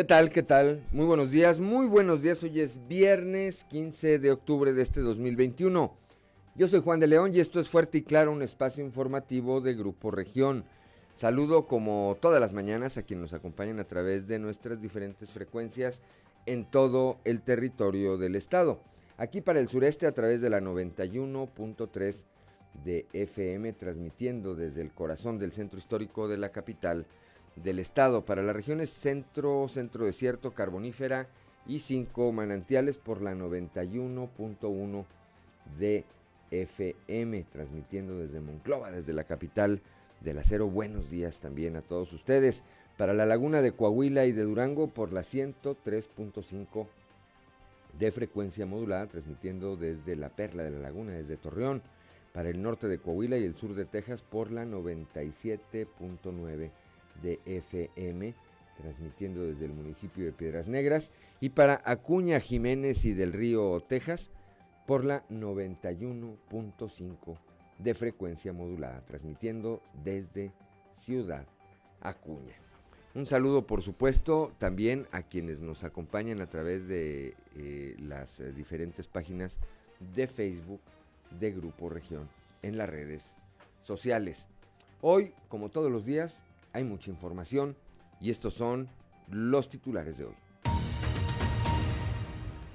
¿Qué tal? ¿Qué tal? Muy buenos días, muy buenos días. Hoy es viernes 15 de octubre de este 2021. Yo soy Juan de León y esto es Fuerte y Claro, un espacio informativo de Grupo Región. Saludo como todas las mañanas a quienes nos acompañan a través de nuestras diferentes frecuencias en todo el territorio del estado. Aquí para el sureste a través de la 91.3 de FM, transmitiendo desde el corazón del centro histórico de la capital del estado para las regiones centro, centro desierto, carbonífera y cinco manantiales por la 91.1 de FM, transmitiendo desde Monclova, desde la capital del acero. Buenos días también a todos ustedes. Para la laguna de Coahuila y de Durango por la 103.5 de frecuencia modulada, transmitiendo desde la Perla de la Laguna, desde Torreón. Para el norte de Coahuila y el sur de Texas por la 97.9 de FM, transmitiendo desde el municipio de Piedras Negras, y para Acuña Jiménez y del Río, Texas, por la 91.5 de frecuencia modulada, transmitiendo desde Ciudad Acuña. Un saludo, por supuesto, también a quienes nos acompañan a través de eh, las eh, diferentes páginas de Facebook de Grupo Región en las redes sociales. Hoy, como todos los días, hay mucha información y estos son los titulares de hoy.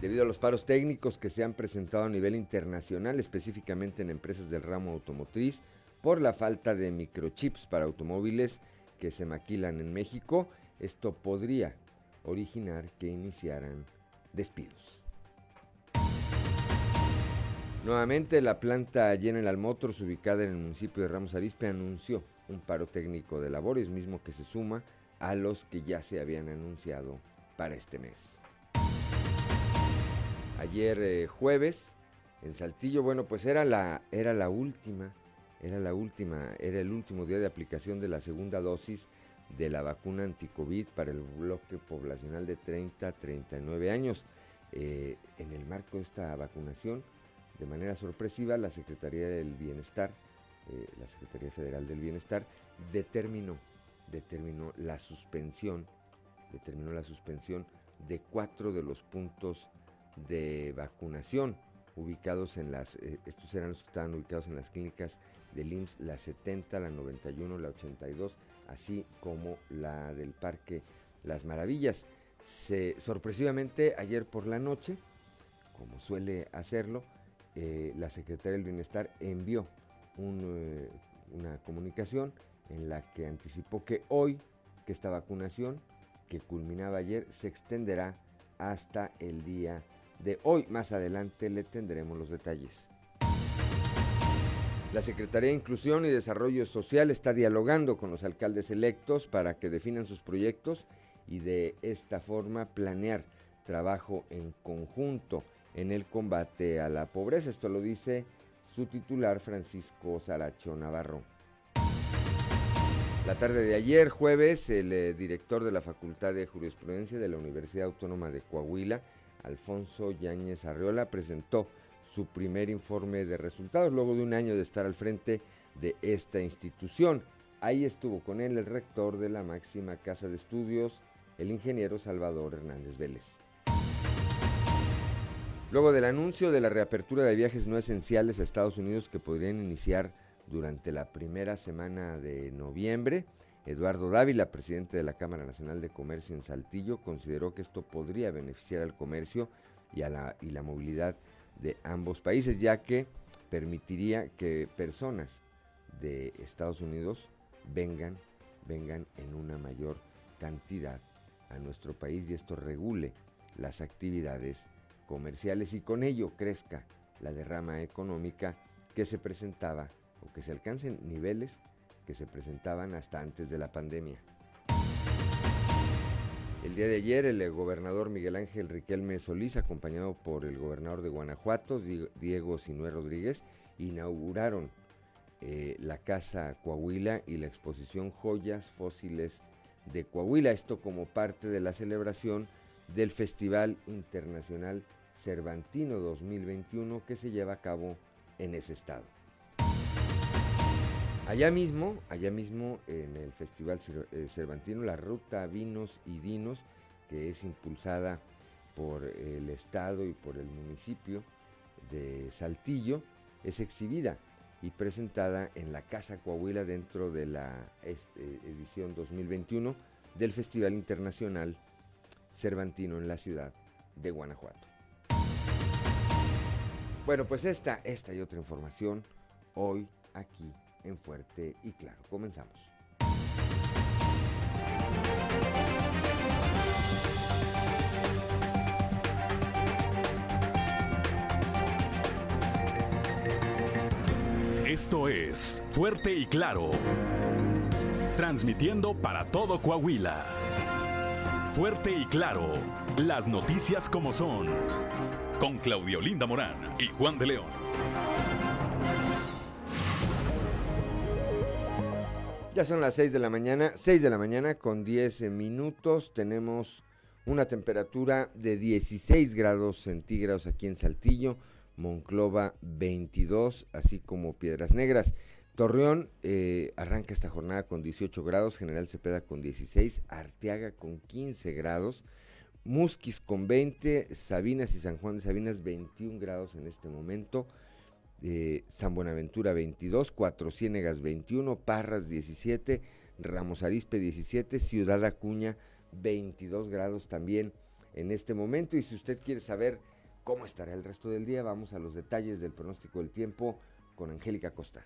Debido a los paros técnicos que se han presentado a nivel internacional, específicamente en empresas del ramo automotriz, por la falta de microchips para automóviles que se maquilan en México, esto podría originar que iniciaran despidos. Nuevamente, la planta General Motors, ubicada en el municipio de Ramos Arizpe, anunció un paro técnico de labores, mismo que se suma a los que ya se habían anunciado para este mes. Ayer eh, jueves, en Saltillo, bueno, pues era la, era la última, era la última, era el último día de aplicación de la segunda dosis de la vacuna anticovid para el bloque poblacional de 30 a 39 años. Eh, en el marco de esta vacunación, de manera sorpresiva, la Secretaría del Bienestar eh, la Secretaría Federal del Bienestar determinó, determinó la suspensión, determinó la suspensión de cuatro de los puntos de vacunación ubicados en las, eh, estos eran los que estaban ubicados en las clínicas del IMSS, la 70, la 91, la 82, así como la del Parque Las Maravillas. Sorpresivamente, ayer por la noche, como suele hacerlo, eh, la Secretaría del Bienestar envió eh, una comunicación en la que anticipó que hoy, que esta vacunación, que culminaba ayer, se extenderá hasta el día de hoy. Más adelante le tendremos los detalles. La Secretaría de Inclusión y Desarrollo Social está dialogando con los alcaldes electos para que definan sus proyectos y de esta forma planear trabajo en conjunto en el combate a la pobreza. Esto lo dice su titular Francisco Saracho Navarro. La tarde de ayer, jueves, el eh, director de la Facultad de Jurisprudencia de la Universidad Autónoma de Coahuila, Alfonso Yáñez Arreola, presentó su primer informe de resultados luego de un año de estar al frente de esta institución. Ahí estuvo con él el rector de la máxima casa de estudios, el ingeniero Salvador Hernández Vélez. Luego del anuncio de la reapertura de viajes no esenciales a Estados Unidos que podrían iniciar durante la primera semana de noviembre, Eduardo Dávila, presidente de la Cámara Nacional de Comercio en Saltillo, consideró que esto podría beneficiar al comercio y, a la, y la movilidad de ambos países, ya que permitiría que personas de Estados Unidos vengan, vengan en una mayor cantidad a nuestro país y esto regule las actividades comerciales y con ello crezca la derrama económica que se presentaba o que se alcancen niveles que se presentaban hasta antes de la pandemia. El día de ayer el gobernador Miguel Ángel Riquelme Solís, acompañado por el gobernador de Guanajuato, Diego Sinué Rodríguez, inauguraron eh, la Casa Coahuila y la exposición Joyas Fósiles de Coahuila. Esto como parte de la celebración del Festival Internacional Cervantino 2021 que se lleva a cabo en ese estado. Allá mismo, allá mismo en el Festival eh, Cervantino, la ruta Vinos y Dinos que es impulsada por el Estado y por el municipio de Saltillo, es exhibida y presentada en la Casa Coahuila dentro de la este, edición 2021 del Festival Internacional Cervantino en la ciudad de Guanajuato. Bueno, pues esta, esta y otra información hoy aquí en Fuerte y Claro. Comenzamos. Esto es Fuerte y Claro. Transmitiendo para todo Coahuila. Fuerte y Claro. Las noticias como son. Con Claudio Linda Morán y Juan de León. Ya son las 6 de la mañana, 6 de la mañana con 10 minutos. Tenemos una temperatura de 16 grados centígrados aquí en Saltillo, Monclova 22, así como Piedras Negras. Torreón eh, arranca esta jornada con 18 grados, General Cepeda con 16, Arteaga con 15 grados, Musquis con 20, Sabinas y San Juan de Sabinas 21 grados en este momento. San Buenaventura 22, Cuatro Ciénegas 21, Parras 17, Ramos Arispe 17, Ciudad Acuña 22 grados también en este momento. Y si usted quiere saber cómo estará el resto del día, vamos a los detalles del pronóstico del tiempo con Angélica Costa.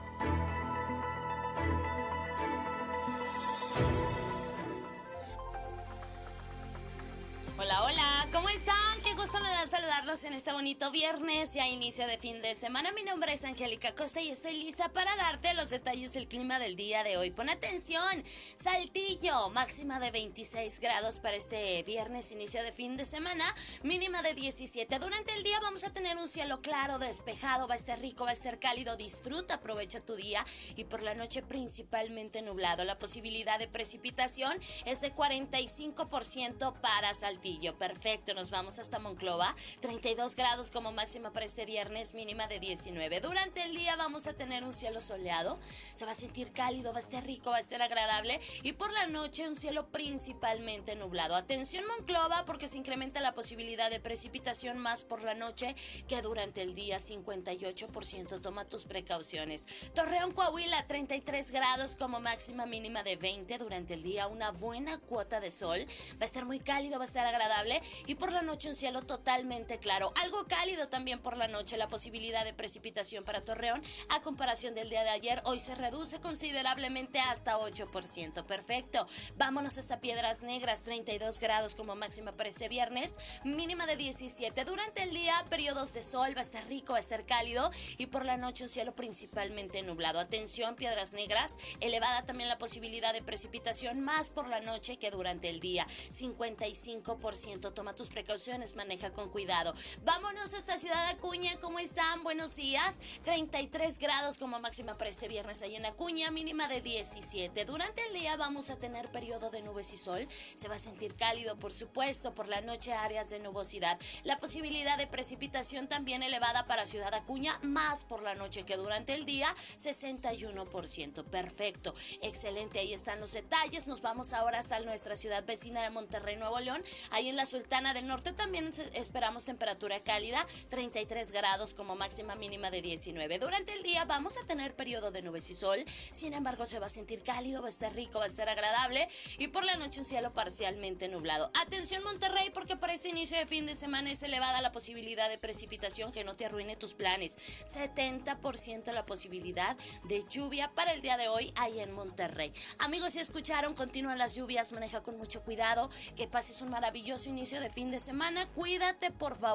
En este bonito viernes, ya inicio de fin de semana. Mi nombre es Angélica Costa y estoy lista para darte los detalles del clima del día de hoy. Pon atención, Saltillo, máxima de 26 grados para este viernes, inicio de fin de semana, mínima de 17. Durante el día vamos a tener un cielo claro, despejado, va a estar rico, va a estar cálido, disfruta, aprovecha tu día y por la noche principalmente nublado. La posibilidad de precipitación es de 45% para Saltillo. Perfecto, nos vamos hasta Monclova, 32 grados como máxima para este viernes, mínima de 19. Durante el día vamos a tener un cielo soleado, se va a sentir cálido, va a estar rico, va a ser agradable y por la noche un cielo principalmente nublado. Atención Monclova porque se incrementa la posibilidad de precipitación más por la noche que durante el día 58%. Toma tus precauciones. Torreón Coahuila 33 grados como máxima mínima de 20 durante el día, una buena cuota de sol. Va a estar muy cálido, va a estar agradable y por la noche un cielo totalmente claro. Algo cálido también por la noche, la posibilidad de precipitación para Torreón a comparación del día de ayer, hoy se reduce considerablemente hasta 8%. Perfecto. Vámonos hasta Piedras Negras, 32 grados como máxima para este viernes, mínima de 17. Durante el día, periodos de sol, va a estar rico, va a estar cálido y por la noche un cielo principalmente nublado. Atención, Piedras Negras, elevada también la posibilidad de precipitación más por la noche que durante el día. 55%. Toma tus precauciones, maneja con cuidado. Vámonos a esta ciudad Acuña, ¿cómo están? Buenos días. 33 grados como máxima para este viernes ahí en Acuña, mínima de 17. Durante el día vamos a tener periodo de nubes y sol. Se va a sentir cálido, por supuesto, por la noche áreas de nubosidad. La posibilidad de precipitación también elevada para Ciudad Acuña, más por la noche que durante el día, 61%. Perfecto, excelente, ahí están los detalles. Nos vamos ahora hasta nuestra ciudad vecina de Monterrey, Nuevo León. Ahí en la Sultana del Norte también esperamos temperatura cálida, 33 grados como máxima mínima de 19. Durante el día vamos a tener periodo de nubes y sol, sin embargo se va a sentir cálido, va a estar rico, va a ser agradable y por la noche un cielo parcialmente nublado. Atención Monterrey porque para este inicio de fin de semana es elevada la posibilidad de precipitación que no te arruine tus planes. 70% la posibilidad de lluvia para el día de hoy ahí en Monterrey. Amigos, si escucharon, continúan las lluvias, maneja con mucho cuidado, que pases un maravilloso inicio de fin de semana cuídate por favor,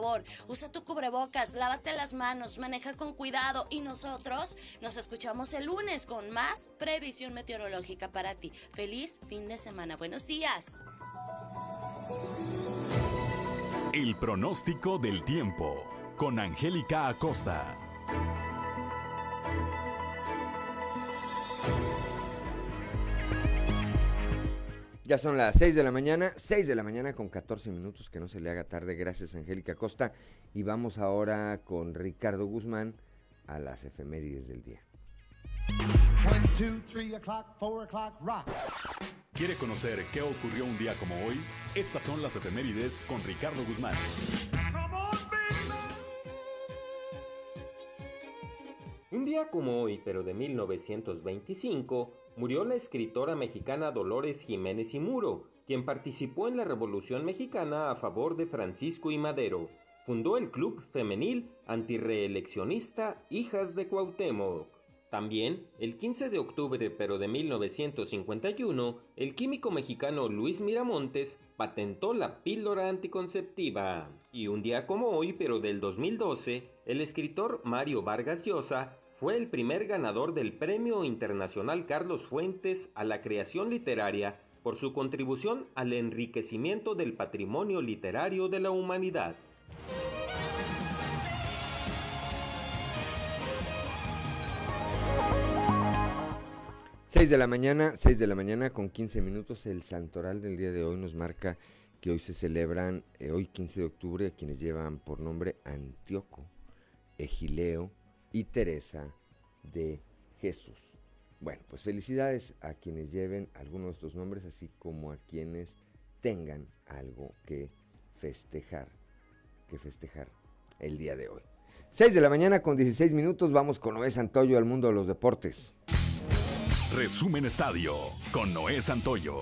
usa tu cubrebocas, lávate las manos, maneja con cuidado y nosotros nos escuchamos el lunes con más previsión meteorológica para ti. Feliz fin de semana, buenos días. El pronóstico del tiempo con Angélica Acosta. Ya son las 6 de la mañana, 6 de la mañana con 14 minutos, que no se le haga tarde. Gracias, Angélica Costa. Y vamos ahora con Ricardo Guzmán a las efemérides del día. ¿Quiere conocer qué ocurrió un día como hoy? Estas son las efemérides con Ricardo Guzmán. Un día como hoy, pero de 1925, murió la escritora mexicana Dolores Jiménez y Muro, quien participó en la Revolución Mexicana a favor de Francisco y Madero. Fundó el club femenil antireeleccionista Hijas de Cuauhtémoc. También, el 15 de octubre pero de 1951, el químico mexicano Luis Miramontes patentó la píldora anticonceptiva. Y un día como hoy pero del 2012, el escritor Mario Vargas Llosa fue el primer ganador del Premio Internacional Carlos Fuentes a la creación literaria por su contribución al enriquecimiento del patrimonio literario de la humanidad. 6 de la mañana, 6 de la mañana con 15 minutos. El santoral del día de hoy nos marca que hoy se celebran, eh, hoy 15 de octubre, a quienes llevan por nombre Antíoco, Egileo y Teresa de Jesús. Bueno, pues felicidades a quienes lleven algunos de estos nombres, así como a quienes tengan algo que festejar, que festejar el día de hoy. 6 de la mañana con 16 minutos, vamos con Noé Santoyo al mundo de los deportes. Resumen Estadio con Noé Santoyo.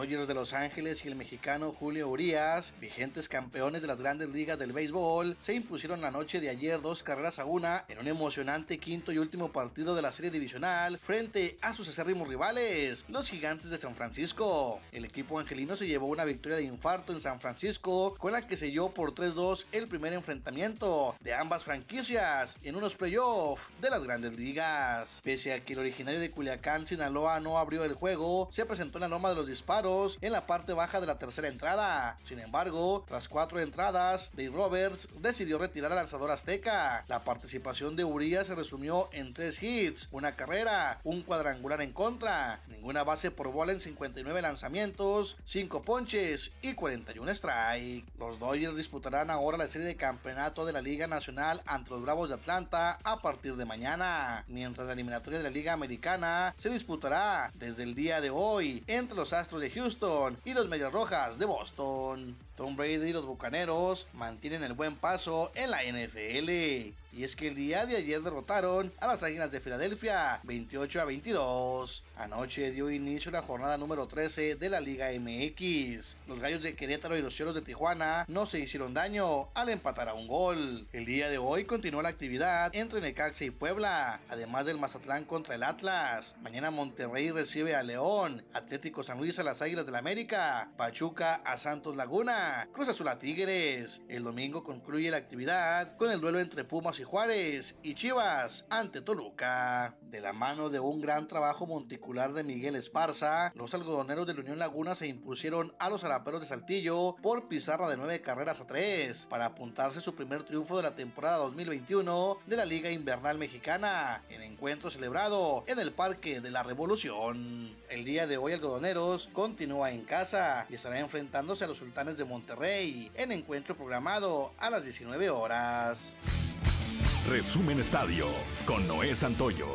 Dodgers de Los Ángeles y el mexicano Julio Urias, vigentes campeones de las grandes ligas del béisbol, se impusieron la noche de ayer dos carreras a una en un emocionante quinto y último partido de la serie divisional frente a sus acérrimos rivales, los gigantes de San Francisco. El equipo angelino se llevó una victoria de infarto en San Francisco, con la que selló por 3-2 el primer enfrentamiento de ambas franquicias en unos playoffs de las grandes ligas. Pese a que el originario de Culiacán, Sinaloa, no abrió el juego, se presentó en la norma de los disparos en la parte baja de la tercera entrada. Sin embargo, tras cuatro entradas, Dave Roberts decidió retirar al lanzador azteca. La participación de Urias se resumió en tres hits, una carrera, un cuadrangular en contra, ninguna base por bola en 59 lanzamientos, 5 ponches y 41 strike. Los Dodgers disputarán ahora la serie de campeonato de la Liga Nacional ante los Bravos de Atlanta a partir de mañana, mientras la eliminatoria de la Liga Americana se disputará desde el día de hoy entre los Astros de Houston Houston y los Medias Rojas de Boston. Tom Brady y los Bucaneros mantienen el buen paso en la NFL. Y es que el día de ayer derrotaron a las Águilas de Filadelfia 28 a 22. Anoche dio inicio la jornada número 13 de la Liga MX. Los Gallos de Querétaro y los Cielos de Tijuana no se hicieron daño al empatar a un gol. El día de hoy continuó la actividad entre Necaxa y Puebla, además del Mazatlán contra el Atlas. Mañana Monterrey recibe a León, Atlético San Luis a las Águilas del la América, Pachuca a Santos Laguna, Cruz Azul a Tigres. El domingo concluye la actividad con el duelo entre Pumas y Juárez y Chivas ante Toluca. De la mano de un gran trabajo monticular de Miguel Esparza, los algodoneros de la Unión Laguna se impusieron a los araperos de Saltillo por pizarra de nueve carreras a tres para apuntarse su primer triunfo de la temporada 2021 de la Liga Invernal Mexicana en encuentro celebrado en el Parque de la Revolución. El día de hoy algodoneros continúa en casa y estará enfrentándose a los sultanes de Monterrey en encuentro programado a las 19 horas. Resumen Estadio con Noé Santoyo.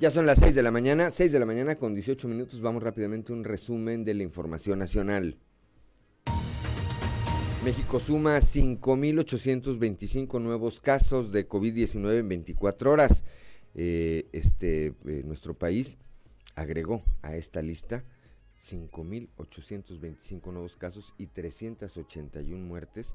Ya son las 6 de la mañana, 6 de la mañana con 18 minutos. Vamos rápidamente a un resumen de la información nacional. México suma 5.825 nuevos casos de COVID-19 en 24 horas. Eh, este, eh, nuestro país agregó a esta lista 5.825 nuevos casos y 381 muertes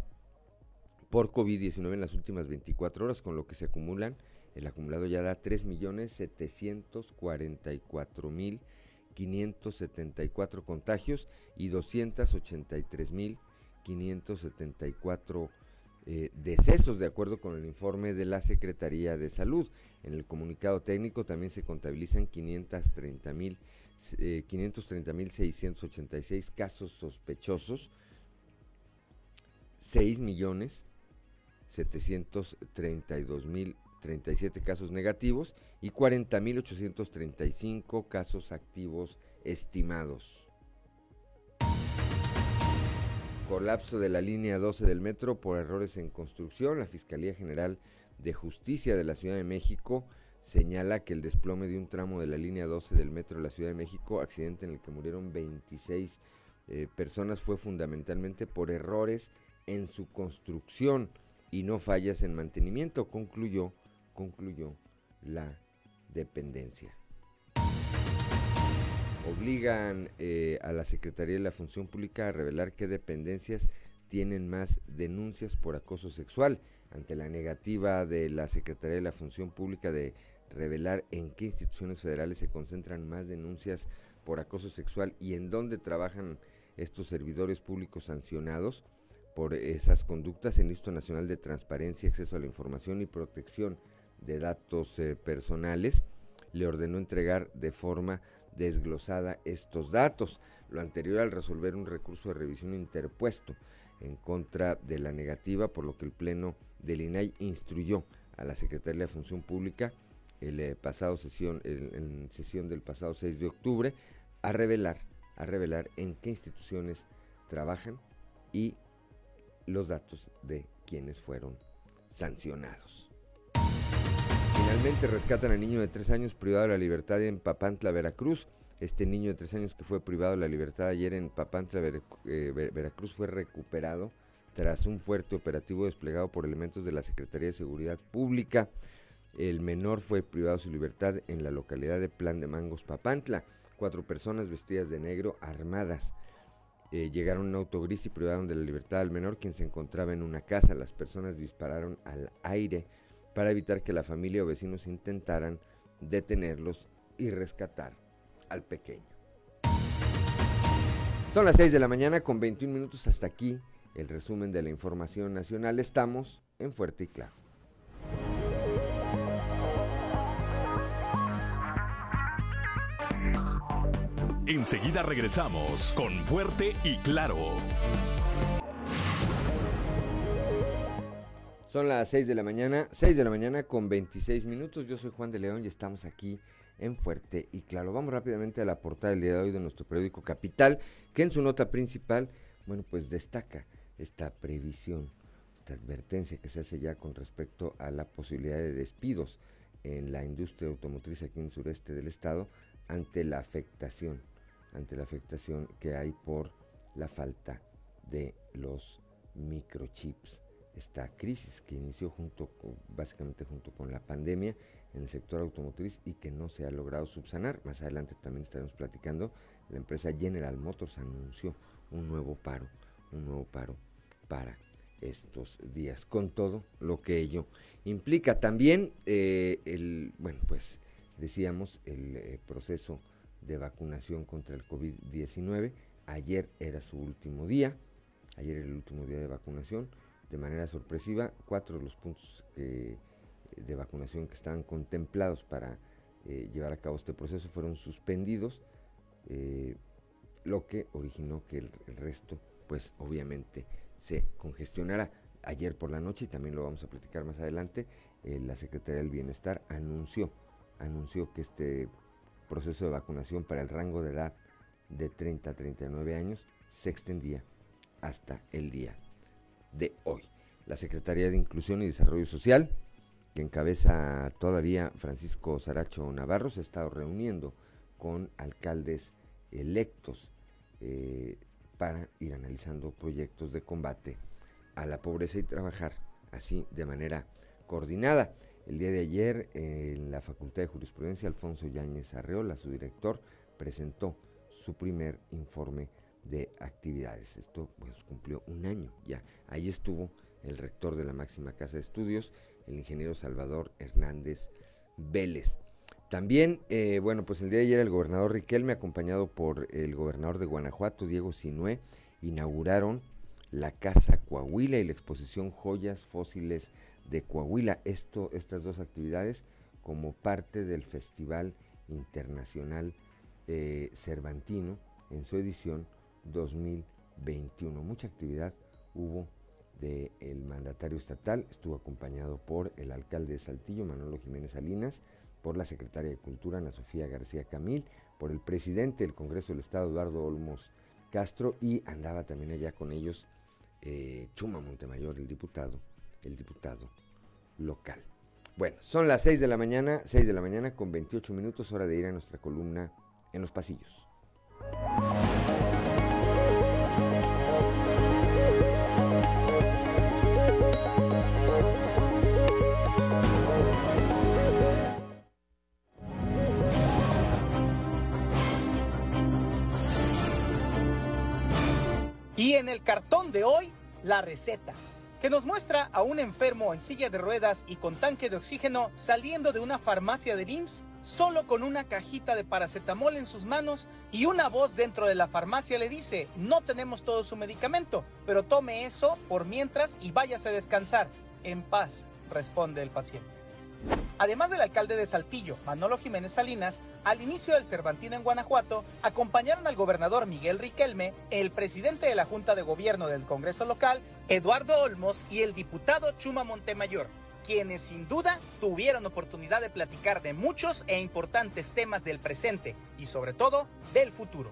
por COVID-19 en las últimas 24 horas, con lo que se acumulan, el acumulado ya da 3.744.574 contagios y 283.574 eh, decesos, de acuerdo con el informe de la Secretaría de Salud. En el comunicado técnico también se contabilizan 530.000 eh, 530.686 casos sospechosos, 6 millones 732 mil 37 casos negativos y 40.835 casos activos estimados. Colapso de la línea 12 del metro por errores en construcción. La Fiscalía General de Justicia de la Ciudad de México señala que el desplome de un tramo de la línea 12 del metro de la Ciudad de México, accidente en el que murieron 26 eh, personas, fue fundamentalmente por errores en su construcción y no fallas en mantenimiento, concluyó, concluyó la dependencia. Obligan eh, a la Secretaría de la Función Pública a revelar qué dependencias tienen más denuncias por acoso sexual. Ante la negativa de la Secretaría de la Función Pública de revelar en qué instituciones federales se concentran más denuncias por acoso sexual y en dónde trabajan estos servidores públicos sancionados, por esas conductas, el Instituto Nacional de Transparencia, Acceso a la Información y Protección de Datos eh, Personales le ordenó entregar de forma desglosada estos datos, lo anterior al resolver un recurso de revisión interpuesto en contra de la negativa, por lo que el Pleno del INAI instruyó a la Secretaría de Función Pública el eh, pasado sesión, en sesión del pasado 6 de octubre, a revelar, a revelar en qué instituciones trabajan y los datos de quienes fueron sancionados. Finalmente rescatan al niño de tres años privado de la libertad en Papantla, Veracruz. Este niño de tres años que fue privado de la libertad ayer en Papantla, eh, Veracruz, fue recuperado tras un fuerte operativo desplegado por elementos de la Secretaría de Seguridad Pública. El menor fue privado de su libertad en la localidad de Plan de Mangos, Papantla. Cuatro personas vestidas de negro, armadas, eh, llegaron a un auto gris y privaron de la libertad al menor, quien se encontraba en una casa. Las personas dispararon al aire para evitar que la familia o vecinos intentaran detenerlos y rescatar al pequeño. Son las 6 de la mañana con 21 minutos hasta aquí el resumen de la información nacional. Estamos en Fuerte y Claro. Enseguida regresamos con Fuerte y Claro. Son las 6 de la mañana, 6 de la mañana con 26 minutos. Yo soy Juan de León y estamos aquí en Fuerte y Claro. Vamos rápidamente a la portada del día de hoy de nuestro periódico Capital, que en su nota principal, bueno, pues destaca esta previsión, esta advertencia que se hace ya con respecto a la posibilidad de despidos en la industria automotriz aquí en el sureste del estado ante la afectación ante la afectación que hay por la falta de los microchips. Esta crisis que inició junto básicamente junto con la pandemia en el sector automotriz y que no se ha logrado subsanar. Más adelante también estaremos platicando. La empresa General Motors anunció un nuevo paro, un nuevo paro para estos días, con todo lo que ello implica. También eh, el, bueno, pues decíamos, el eh, proceso de vacunación contra el COVID-19. Ayer era su último día, ayer era el último día de vacunación. De manera sorpresiva, cuatro de los puntos de vacunación que estaban contemplados para eh, llevar a cabo este proceso fueron suspendidos, eh, lo que originó que el, resto, pues obviamente, se congestionara. Ayer por la noche, y también lo vamos a platicar más adelante, eh, la Secretaría del Bienestar anunció, anunció que este proceso de vacunación para el rango de edad de 30 a 39 años se extendía hasta el día de hoy. La Secretaría de Inclusión y Desarrollo Social, que encabeza todavía Francisco Saracho Navarro, se ha estado reuniendo con alcaldes electos eh, para ir analizando proyectos de combate a la pobreza y trabajar así de manera coordinada. El día de ayer, en la Facultad de Jurisprudencia, Alfonso Yáñez Arreola, su director, presentó su primer informe de actividades. Esto pues cumplió un año ya. Ahí estuvo el rector de la máxima casa de estudios, el ingeniero Salvador Hernández Vélez. También, eh, bueno, pues el día de ayer el gobernador Riquelme, acompañado por el gobernador de Guanajuato, Diego Sinué, inauguraron la Casa Coahuila y la exposición Joyas Fósiles de Coahuila. Esto, estas dos actividades como parte del Festival Internacional eh, Cervantino en su edición 2021. Mucha actividad hubo del mandatario estatal. Estuvo acompañado por el alcalde de Saltillo, Manolo Jiménez Salinas, por la secretaria de Cultura, Ana Sofía García Camil, por el presidente del Congreso del Estado, Eduardo Olmos Castro, y andaba también allá con ellos eh, Chuma Montemayor, el diputado, el diputado local. Bueno, son las 6 de la mañana, 6 de la mañana con 28 minutos, hora de ir a nuestra columna en los pasillos. De hoy, la receta, que nos muestra a un enfermo en silla de ruedas y con tanque de oxígeno saliendo de una farmacia de IMSS solo con una cajita de paracetamol en sus manos y una voz dentro de la farmacia le dice, no tenemos todo su medicamento, pero tome eso por mientras y váyase a descansar. En paz, responde el paciente. Además del alcalde de Saltillo, Manolo Jiménez Salinas, al inicio del Cervantino en Guanajuato, acompañaron al gobernador Miguel Riquelme, el presidente de la Junta de Gobierno del Congreso local, Eduardo Olmos, y el diputado Chuma Montemayor, quienes sin duda tuvieron oportunidad de platicar de muchos e importantes temas del presente y sobre todo del futuro.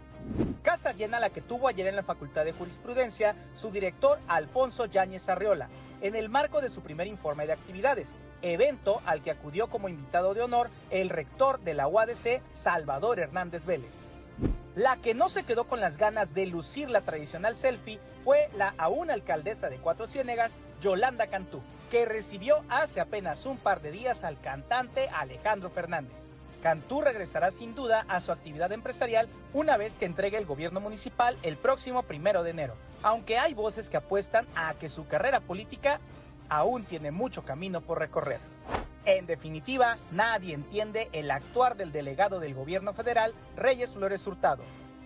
Casa llena la que tuvo ayer en la Facultad de Jurisprudencia su director Alfonso Yáñez Arreola, en el marco de su primer informe de actividades, evento al que acudió como invitado de honor el rector de la UADC, Salvador Hernández Vélez. La que no se quedó con las ganas de lucir la tradicional selfie fue la aún alcaldesa de Cuatro Ciénegas, Yolanda Cantú, que recibió hace apenas un par de días al cantante Alejandro Fernández. Cantú regresará sin duda a su actividad empresarial una vez que entregue el gobierno municipal el próximo primero de enero, aunque hay voces que apuestan a que su carrera política aún tiene mucho camino por recorrer. En definitiva, nadie entiende el actuar del delegado del gobierno federal, Reyes Flores Hurtado.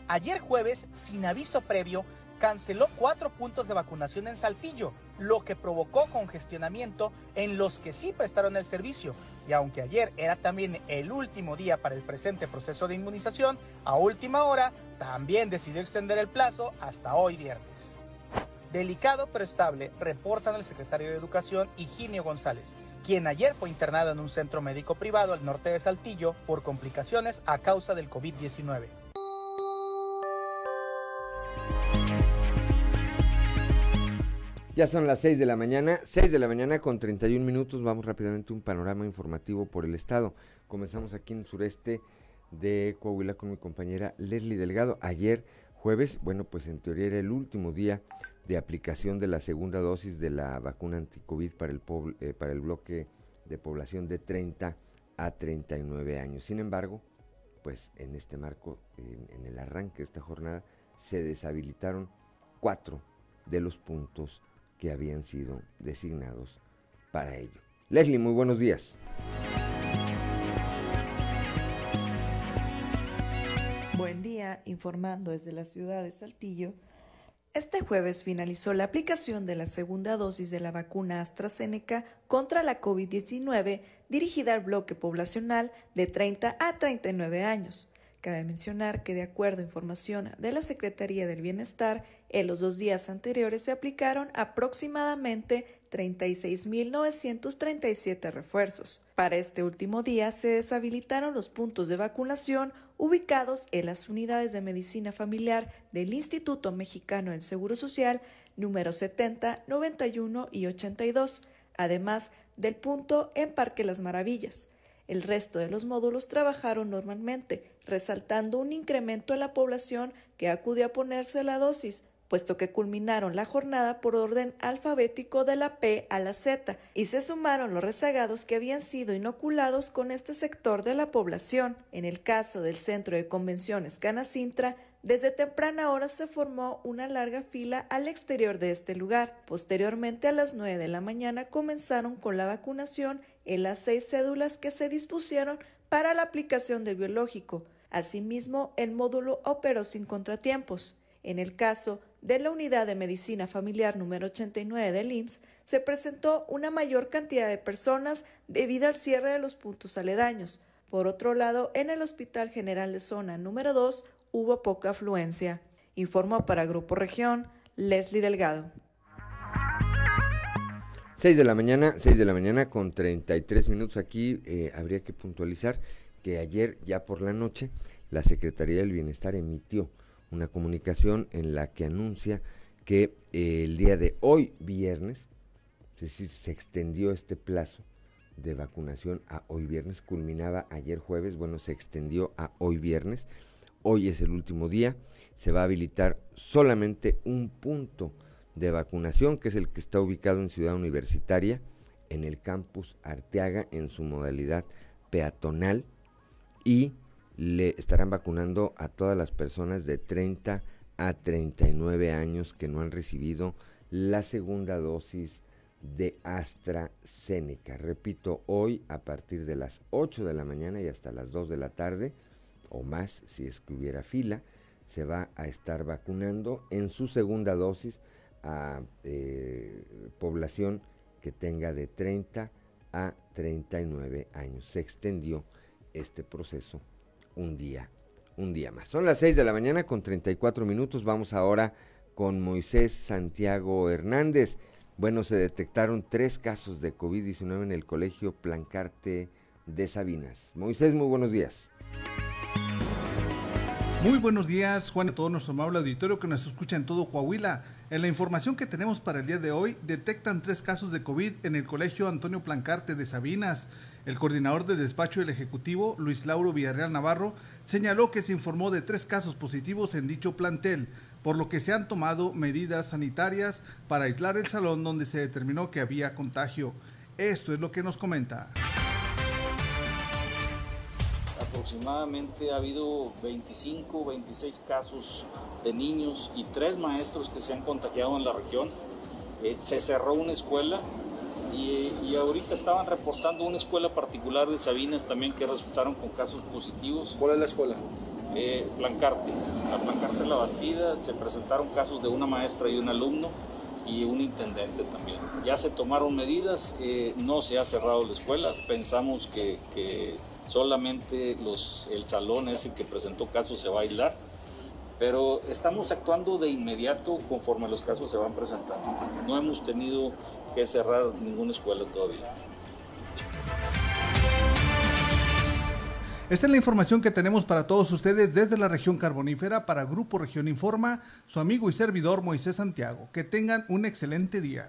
Ayer jueves, sin aviso previo, canceló cuatro puntos de vacunación en Saltillo, lo que provocó congestionamiento en los que sí prestaron el servicio. Y aunque ayer era también el último día para el presente proceso de inmunización, a última hora también decidió extender el plazo hasta hoy viernes. Delicado pero estable, reportan el secretario de Educación Higinio González, quien ayer fue internado en un centro médico privado al norte de Saltillo por complicaciones a causa del COVID-19. Ya son las 6 de la mañana, 6 de la mañana con 31 minutos. Vamos rápidamente a un panorama informativo por el estado. Comenzamos aquí en el sureste de Coahuila con mi compañera Leslie Delgado. Ayer jueves, bueno, pues en teoría era el último día de aplicación de la segunda dosis de la vacuna anticovid para el, eh, para el bloque de población de 30 a 39 años. Sin embargo, pues en este marco, en, en el arranque de esta jornada, se deshabilitaron cuatro de los puntos que habían sido designados para ello. Leslie, muy buenos días. Buen día, informando desde la ciudad de Saltillo. Este jueves finalizó la aplicación de la segunda dosis de la vacuna AstraZeneca contra la COVID-19 dirigida al bloque poblacional de 30 a 39 años. Cabe mencionar que de acuerdo a información de la Secretaría del Bienestar, en los dos días anteriores se aplicaron aproximadamente 36.937 refuerzos. Para este último día se deshabilitaron los puntos de vacunación ubicados en las unidades de medicina familiar del Instituto Mexicano del Seguro Social número 70, 91 y 82, además del punto en Parque Las Maravillas. El resto de los módulos trabajaron normalmente, resaltando un incremento en la población que acudió a ponerse la dosis, puesto que culminaron la jornada por orden alfabético de la P a la Z y se sumaron los rezagados que habían sido inoculados con este sector de la población. En el caso del Centro de Convenciones Canacintra, desde temprana hora se formó una larga fila al exterior de este lugar. Posteriormente, a las 9 de la mañana, comenzaron con la vacunación en las seis cédulas que se dispusieron para la aplicación del biológico. Asimismo, el módulo operó sin contratiempos. En el caso de la unidad de medicina familiar número 89 del IMSS, se presentó una mayor cantidad de personas debido al cierre de los puntos aledaños. Por otro lado, en el Hospital General de Zona número 2 hubo poca afluencia. Informó para Grupo Región Leslie Delgado. 6 de la mañana, 6 de la mañana con 33 minutos aquí. Eh, habría que puntualizar que ayer, ya por la noche, la Secretaría del Bienestar emitió una comunicación en la que anuncia que eh, el día de hoy, viernes, es decir, se extendió este plazo de vacunación a hoy viernes, culminaba ayer jueves, bueno, se extendió a hoy viernes, hoy es el último día, se va a habilitar solamente un punto de vacunación, que es el que está ubicado en Ciudad Universitaria, en el campus Arteaga, en su modalidad peatonal, y le estarán vacunando a todas las personas de 30 a 39 años que no han recibido la segunda dosis de AstraZeneca. Repito, hoy a partir de las 8 de la mañana y hasta las 2 de la tarde, o más si es que hubiera fila, se va a estar vacunando en su segunda dosis a eh, población que tenga de 30 a 39 años. Se extendió este proceso un día, un día más. Son las 6 de la mañana con 34 minutos. Vamos ahora con Moisés Santiago Hernández. Bueno, se detectaron tres casos de COVID-19 en el colegio Plancarte de Sabinas. Moisés, muy buenos días. Muy buenos días, Juan, a todo nuestro amable auditorio que nos escucha en todo Coahuila. En la información que tenemos para el día de hoy, detectan tres casos de COVID en el Colegio Antonio Plancarte de Sabinas. El coordinador del despacho del Ejecutivo, Luis Lauro Villarreal Navarro, señaló que se informó de tres casos positivos en dicho plantel, por lo que se han tomado medidas sanitarias para aislar el salón donde se determinó que había contagio. Esto es lo que nos comenta aproximadamente ha habido 25, 26 casos de niños y tres maestros que se han contagiado en la región. Eh, se cerró una escuela y, ahorita estaban reportando una escuela particular de Sabinas también que resultaron con casos positivos. ¿Cuál es la escuela? Eh, Plancarte. La Plancarte La Bastida se presentaron casos de una maestra y un alumno y un intendente también. Ya se tomaron medidas, eh, no se ha cerrado la escuela, pensamos que, que solamente el salón ese que presentó casos se va a aislar, pero estamos actuando de inmediato conforme los casos se van presentando. No hemos tenido que cerrar ninguna escuela todavía. Esta es la información que tenemos para todos ustedes desde la región carbonífera para Grupo Región Informa, su amigo y servidor Moisés Santiago. Que tengan un excelente día.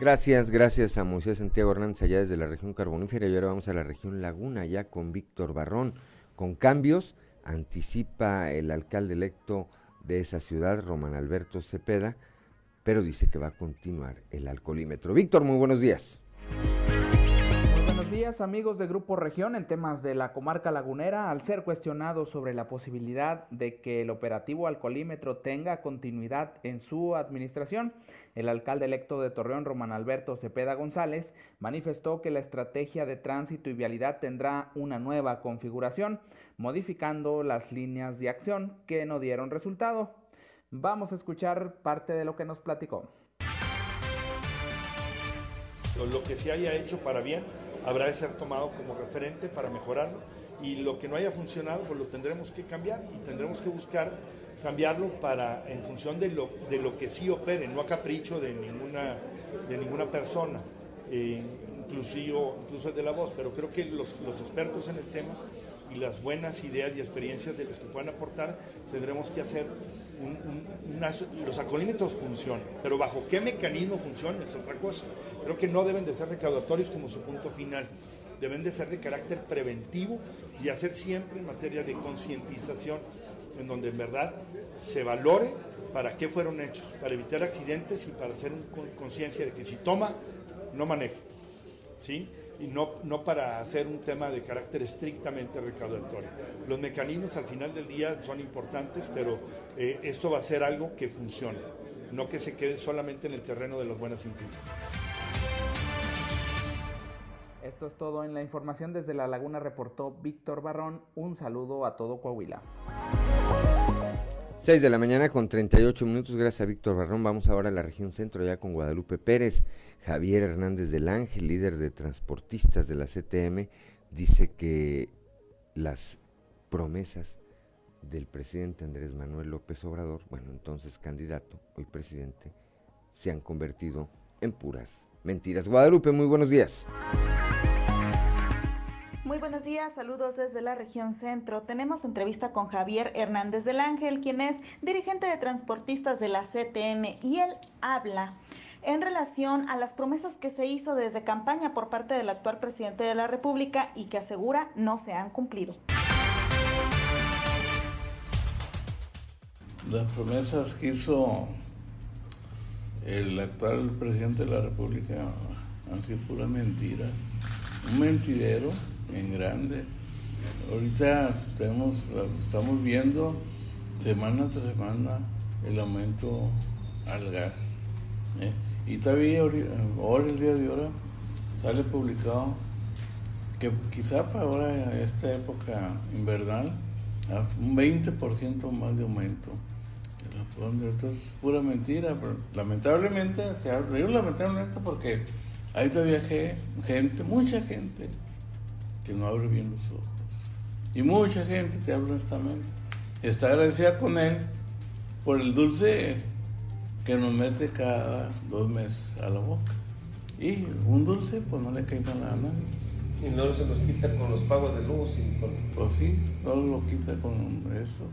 Gracias, gracias a Moisés Santiago Hernández allá desde la región carbonífera y ahora vamos a la región Laguna ya con Víctor Barrón. Con cambios, anticipa el alcalde electo de esa ciudad, Román Alberto Cepeda, pero dice que va a continuar el alcoholímetro. Víctor, muy buenos días amigos de Grupo Región en temas de la comarca lagunera. Al ser cuestionado sobre la posibilidad de que el operativo alcoholímetro tenga continuidad en su administración, el alcalde electo de Torreón, Román Alberto Cepeda González, manifestó que la estrategia de tránsito y vialidad tendrá una nueva configuración, modificando las líneas de acción que no dieron resultado. Vamos a escuchar parte de lo que nos platicó. Lo que se haya hecho para bien habrá de ser tomado como referente para mejorarlo. Y lo que no haya funcionado pues lo tendremos que cambiar y tendremos que buscar cambiarlo para en función de lo, de lo que sí opere, no a capricho de ninguna, de ninguna persona, eh, incluso el de la voz, pero creo que los, los expertos en el tema y las buenas ideas y experiencias de los que puedan aportar, tendremos que hacer los alcoholímetros funcionan, pero bajo qué mecanismo funcionan es otra cosa. Creo que no deben de ser recaudatorios como su punto final, deben de ser de carácter preventivo y hacer siempre en materia de concientización, en donde en verdad se valore para qué fueron hechos, para evitar accidentes y para hacer conciencia de que si toma, no maneje. ¿Sí? Y no, no para hacer un tema de carácter estrictamente recaudatorio. Los mecanismos al final del día son importantes, pero eh, esto va a ser algo que funcione, no que se quede solamente en el terreno de las buenas intenciones. Esto es todo en la información desde La Laguna, reportó Víctor Barrón. Un saludo a todo Coahuila. 6 de la mañana con 38 minutos, gracias a Víctor Barrón. Vamos ahora a la región centro, ya con Guadalupe Pérez. Javier Hernández del Ángel, líder de transportistas de la CTM, dice que las promesas del presidente Andrés Manuel López Obrador, bueno, entonces candidato, hoy presidente, se han convertido en puras mentiras. Guadalupe, muy buenos días. Muy buenos días, saludos desde la región centro. Tenemos entrevista con Javier Hernández del Ángel, quien es dirigente de transportistas de la CTM, y él habla en relación a las promesas que se hizo desde campaña por parte del actual presidente de la República y que asegura no se han cumplido. Las promesas que hizo el actual presidente de la República han sido pura mentira. Un mentidero en grande. Ahorita estamos viendo semana tras semana el aumento al gas. ¿eh? Y todavía ahora, el día de ahora, sale publicado que quizá para ahora, esta época invernal, un 20% más de aumento. Esto es pura mentira, pero lamentablemente, digo lamentablemente porque hay todavía gente, mucha gente, que no abre bien los ojos. Y mucha gente, te habla honestamente, está agradecida con él por el dulce que nos mete cada dos meses a la boca. Y un dulce, pues no le cae mal a nadie. Y no se los quita con los pagos de luz y con... Pues sí, no lo quita con eso.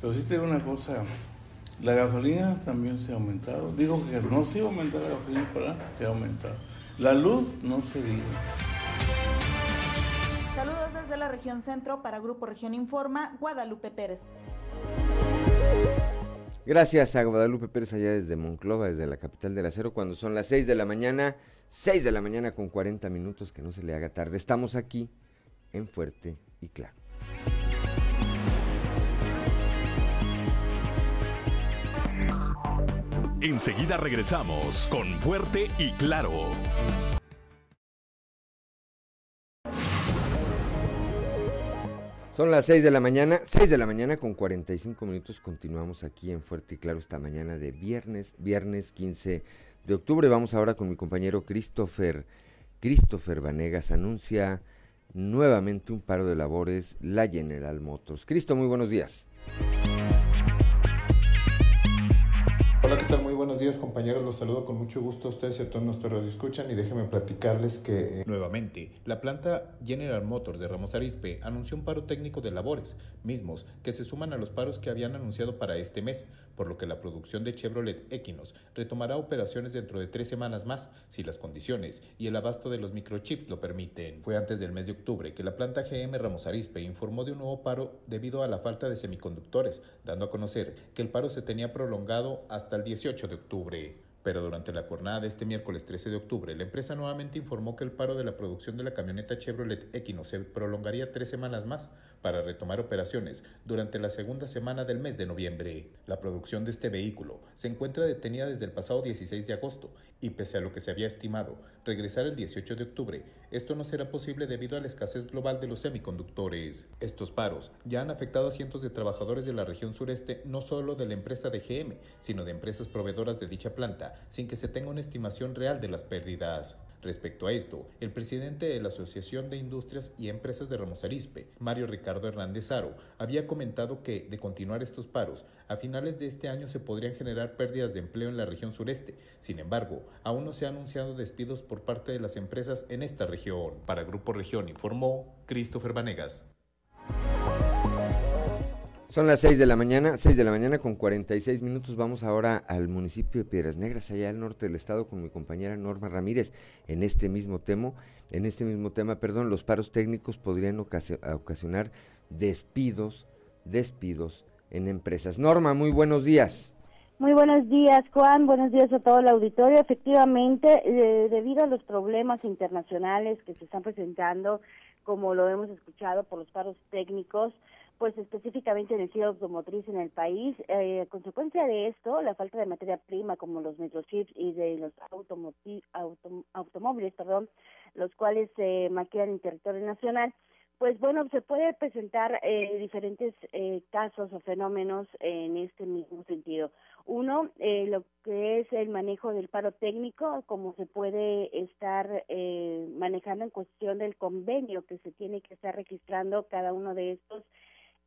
Pero sí te digo una cosa, la gasolina también se ha aumentado. Digo que no se ha aumentado la gasolina, pero se ha aumentado. La luz no se diga. Saludos desde la región centro para Grupo Región Informa, Guadalupe Pérez. Gracias a Guadalupe Pérez allá desde Monclova, desde la capital del acero, cuando son las 6 de la mañana, 6 de la mañana con 40 minutos, que no se le haga tarde. Estamos aquí en Fuerte y Claro. Enseguida regresamos con Fuerte y Claro. Son las 6 de la mañana, 6 de la mañana con 45 minutos. Continuamos aquí en Fuerte y Claro esta mañana de viernes, viernes 15 de octubre. Vamos ahora con mi compañero Christopher. Christopher Vanegas anuncia nuevamente un paro de labores la General Motors. Cristo, muy buenos días. Hola, ¿qué tal? Muy días, compañeros. Los saludo con mucho gusto a ustedes y a todos nuestros escuchan y déjenme platicarles que... Eh, Nuevamente, la planta General Motors de Ramos Arizpe anunció un paro técnico de labores, mismos que se suman a los paros que habían anunciado para este mes, por lo que la producción de Chevrolet Equinox retomará operaciones dentro de tres semanas más, si las condiciones y el abasto de los microchips lo permiten. Fue antes del mes de octubre que la planta GM Ramos Arizpe informó de un nuevo paro debido a la falta de semiconductores, dando a conocer que el paro se tenía prolongado hasta el 18 de octubre. Pero durante la jornada de este miércoles 13 de octubre, la empresa nuevamente informó que el paro de la producción de la camioneta Chevrolet Equinox se prolongaría tres semanas más para retomar operaciones durante la segunda semana del mes de noviembre. La producción de este vehículo se encuentra detenida desde el pasado 16 de agosto y pese a lo que se había estimado regresar el 18 de octubre, esto no será posible debido a la escasez global de los semiconductores. Estos paros ya han afectado a cientos de trabajadores de la región sureste, no solo de la empresa de GM, sino de empresas proveedoras de dicha planta sin que se tenga una estimación real de las pérdidas. Respecto a esto, el presidente de la Asociación de Industrias y Empresas de Ramos Arizpe, Mario Ricardo Hernández Aro, había comentado que, de continuar estos paros, a finales de este año se podrían generar pérdidas de empleo en la región sureste. Sin embargo, aún no se han anunciado despidos por parte de las empresas en esta región. Para Grupo Región informó Christopher Vanegas. Son las 6 de la mañana, 6 de la mañana con 46 minutos. Vamos ahora al municipio de Piedras Negras, allá al norte del estado, con mi compañera Norma Ramírez. En este mismo tema, en este mismo tema, perdón, los paros técnicos podrían ocasionar despidos, despidos en empresas. Norma, muy buenos días. Muy buenos días, Juan. Buenos días a todo el auditorio. Efectivamente, eh, debido a los problemas internacionales que se están presentando, como lo hemos escuchado por los paros técnicos, pues específicamente en el cielo automotriz en el país. Eh, a consecuencia de esto, la falta de materia prima como los microchips y de los automóviles, perdón, los cuales se maquilan en territorio nacional, pues bueno, se puede presentar eh, diferentes eh, casos o fenómenos en este mismo sentido. Uno, eh, lo que es el manejo del paro técnico, como se puede estar eh, manejando en cuestión del convenio que se tiene que estar registrando cada uno de estos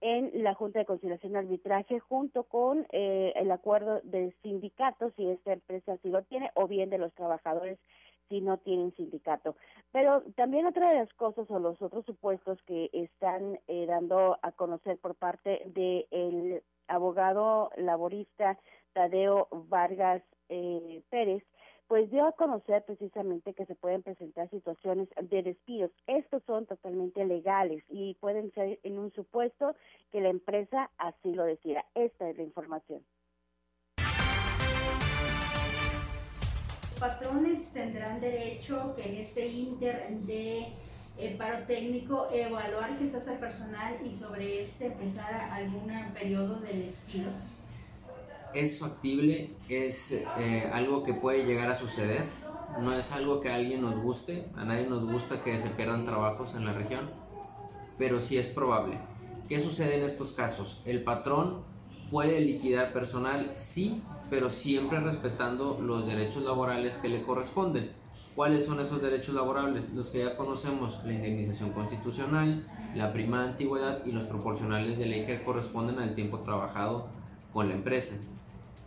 en la Junta de Conciliación y Arbitraje junto con eh, el acuerdo del sindicato, si esta empresa sí lo tiene, o bien de los trabajadores si no tienen sindicato. Pero también otra de las cosas o los otros supuestos que están eh, dando a conocer por parte del abogado laborista Tadeo Vargas eh, Pérez pues dio a conocer precisamente que se pueden presentar situaciones de despidos. Estos son totalmente legales y pueden ser en un supuesto que la empresa así lo decida. Esta es la información. Los patrones tendrán derecho en este inter de eh, paro técnico evaluar quizás al personal y sobre este empezar algún periodo de despidos es factible, es eh, algo que puede llegar a suceder, no es algo que a alguien nos guste, a nadie nos gusta que se pierdan trabajos en la región, pero sí es probable. ¿Qué sucede en estos casos? El patrón puede liquidar personal, sí, pero siempre respetando los derechos laborales que le corresponden. ¿Cuáles son esos derechos laborales? Los que ya conocemos, la indemnización constitucional, la prima de antigüedad y los proporcionales de ley que corresponden al tiempo trabajado con la empresa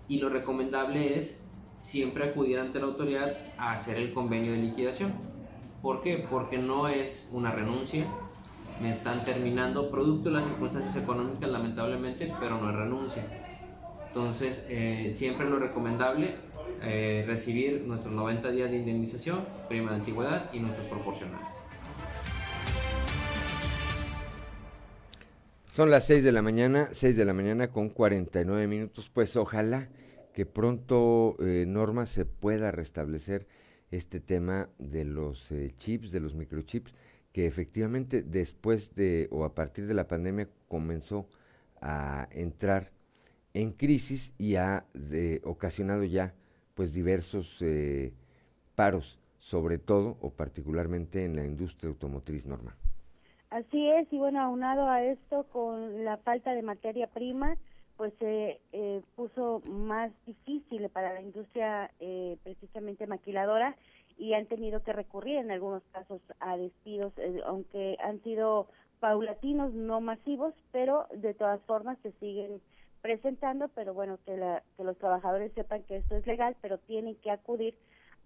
y lo recomendable es siempre acudir ante la autoridad a hacer el convenio de liquidación. ¿Por qué? Porque no es una renuncia, me están terminando producto de las circunstancias económicas lamentablemente, pero no es renuncia. Entonces, eh, siempre lo recomendable eh, recibir nuestros 90 días de indemnización, prima de antigüedad y nuestros proporcionales. Son las 6 de la mañana, 6 de la mañana con 49 minutos. Pues ojalá que pronto, eh, Norma, se pueda restablecer este tema de los eh, chips, de los microchips, que efectivamente después de o a partir de la pandemia comenzó a entrar en crisis y ha ocasionado ya pues diversos eh, paros, sobre todo o particularmente en la industria automotriz, Norma. Así es, y bueno, aunado a esto, con la falta de materia prima, pues se eh, puso más difícil para la industria eh, precisamente maquiladora y han tenido que recurrir en algunos casos a despidos, eh, aunque han sido paulatinos, no masivos, pero de todas formas se siguen presentando, pero bueno, que, la, que los trabajadores sepan que esto es legal, pero tienen que acudir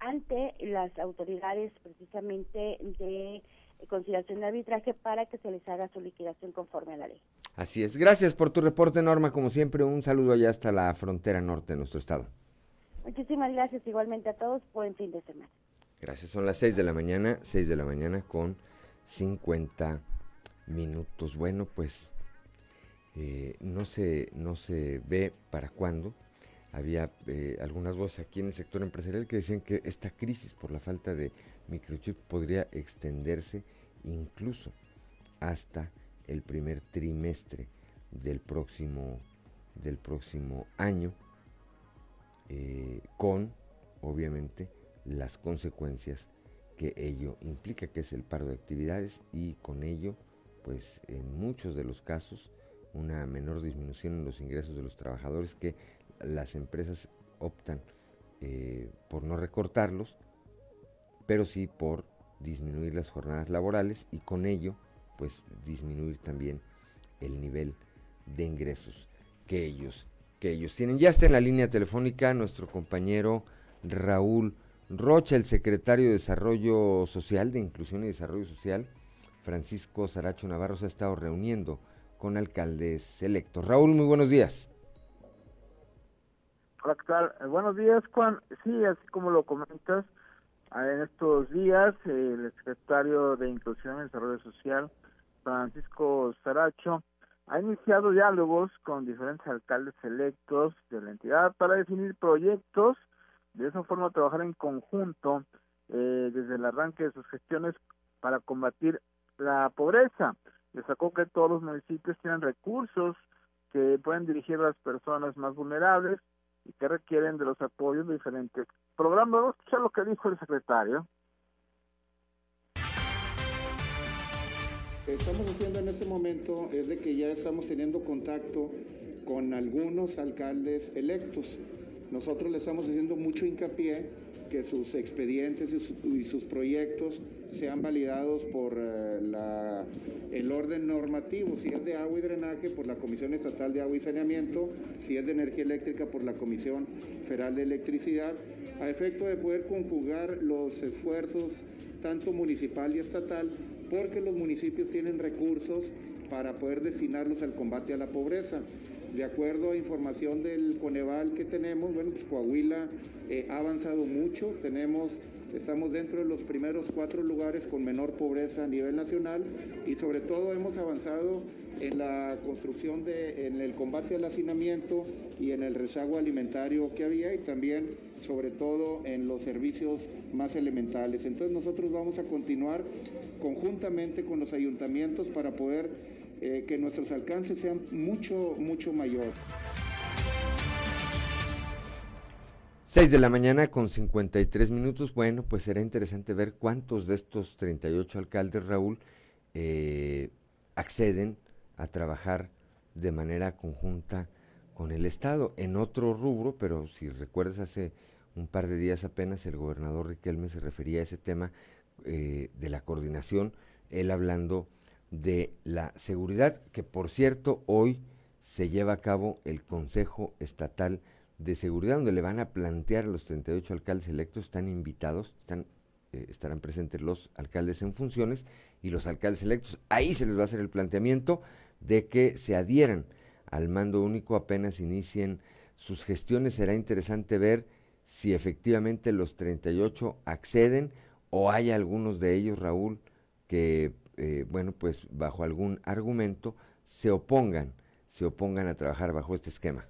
ante las autoridades precisamente de conciliación de arbitraje para que se les haga su liquidación conforme a la ley. Así es. Gracias por tu reporte, Norma. Como siempre, un saludo allá hasta la frontera norte de nuestro estado. Muchísimas gracias igualmente a todos. Buen fin de semana. Gracias. Son las 6 de la mañana, 6 de la mañana con 50 minutos. Bueno, pues eh, no, se, no se ve para cuándo. Había eh, algunas voces aquí en el sector empresarial que decían que esta crisis por la falta de microchip podría extenderse incluso hasta el primer trimestre del próximo, del próximo año, eh, con obviamente las consecuencias que ello implica, que es el paro de actividades y con ello, pues en muchos de los casos, una menor disminución en los ingresos de los trabajadores que las empresas optan eh, por no recortarlos pero sí por disminuir las jornadas laborales y con ello pues disminuir también el nivel de ingresos que ellos que ellos tienen. Ya está en la línea telefónica nuestro compañero Raúl Rocha, el secretario de Desarrollo Social, de Inclusión y Desarrollo Social, Francisco Saracho Navarro, se ha estado reuniendo con alcaldes electos. Raúl, muy buenos días. Hola, ¿qué? Eh, buenos días, Juan. Sí, así como lo comentas, en estos días, el secretario de Inclusión y Desarrollo Social, Francisco Saracho, ha iniciado diálogos con diferentes alcaldes electos de la entidad para definir proyectos, de esa forma trabajar en conjunto eh, desde el arranque de sus gestiones para combatir la pobreza. Destacó que todos los municipios tienen recursos que pueden dirigir a las personas más vulnerables y que requieren de los apoyos de diferentes programas. Vamos a escuchar lo que dijo el secretario. que estamos haciendo en este momento es de que ya estamos teniendo contacto con algunos alcaldes electos. Nosotros le estamos haciendo mucho hincapié que sus expedientes y sus, proyectos sean validados por eh, el orden normativo, si es de agua y drenaje por la Comisión Estatal de Agua y Saneamiento, si es de energía eléctrica por la Comisión Federal de Electricidad, a efecto de poder conjugar los esfuerzos tanto municipal y estatal, porque los municipios tienen recursos para poder destinarlos al combate a la pobreza. De acuerdo a información del Coneval que tenemos, bueno, pues Coahuila eh, ha avanzado mucho, tenemos Estamos dentro de los primeros cuatro lugares con menor pobreza a nivel nacional y sobre todo hemos avanzado en la construcción de, en el combate al hacinamiento y en el rezago alimentario que había y también sobre todo en los servicios más elementales. Entonces nosotros vamos a continuar conjuntamente con los ayuntamientos para poder eh, que nuestros alcances sean mucho, mucho mayor. 6 de la mañana con 53 minutos. Bueno, pues será interesante ver cuántos de estos 38 alcaldes, Raúl, eh, acceden a trabajar de manera conjunta con el Estado en otro rubro, pero si recuerdas hace un par de días apenas el gobernador Riquelme se refería a ese tema eh, de la coordinación, él hablando de la seguridad, que por cierto hoy se lleva a cabo el Consejo Estatal de seguridad, donde le van a plantear a los 38 alcaldes electos, están invitados, están, eh, estarán presentes los alcaldes en funciones y los alcaldes electos. Ahí se les va a hacer el planteamiento de que se adhieran al mando único apenas inicien sus gestiones. Será interesante ver si efectivamente los 38 acceden o hay algunos de ellos, Raúl, que, eh, bueno, pues bajo algún argumento se opongan, se opongan a trabajar bajo este esquema.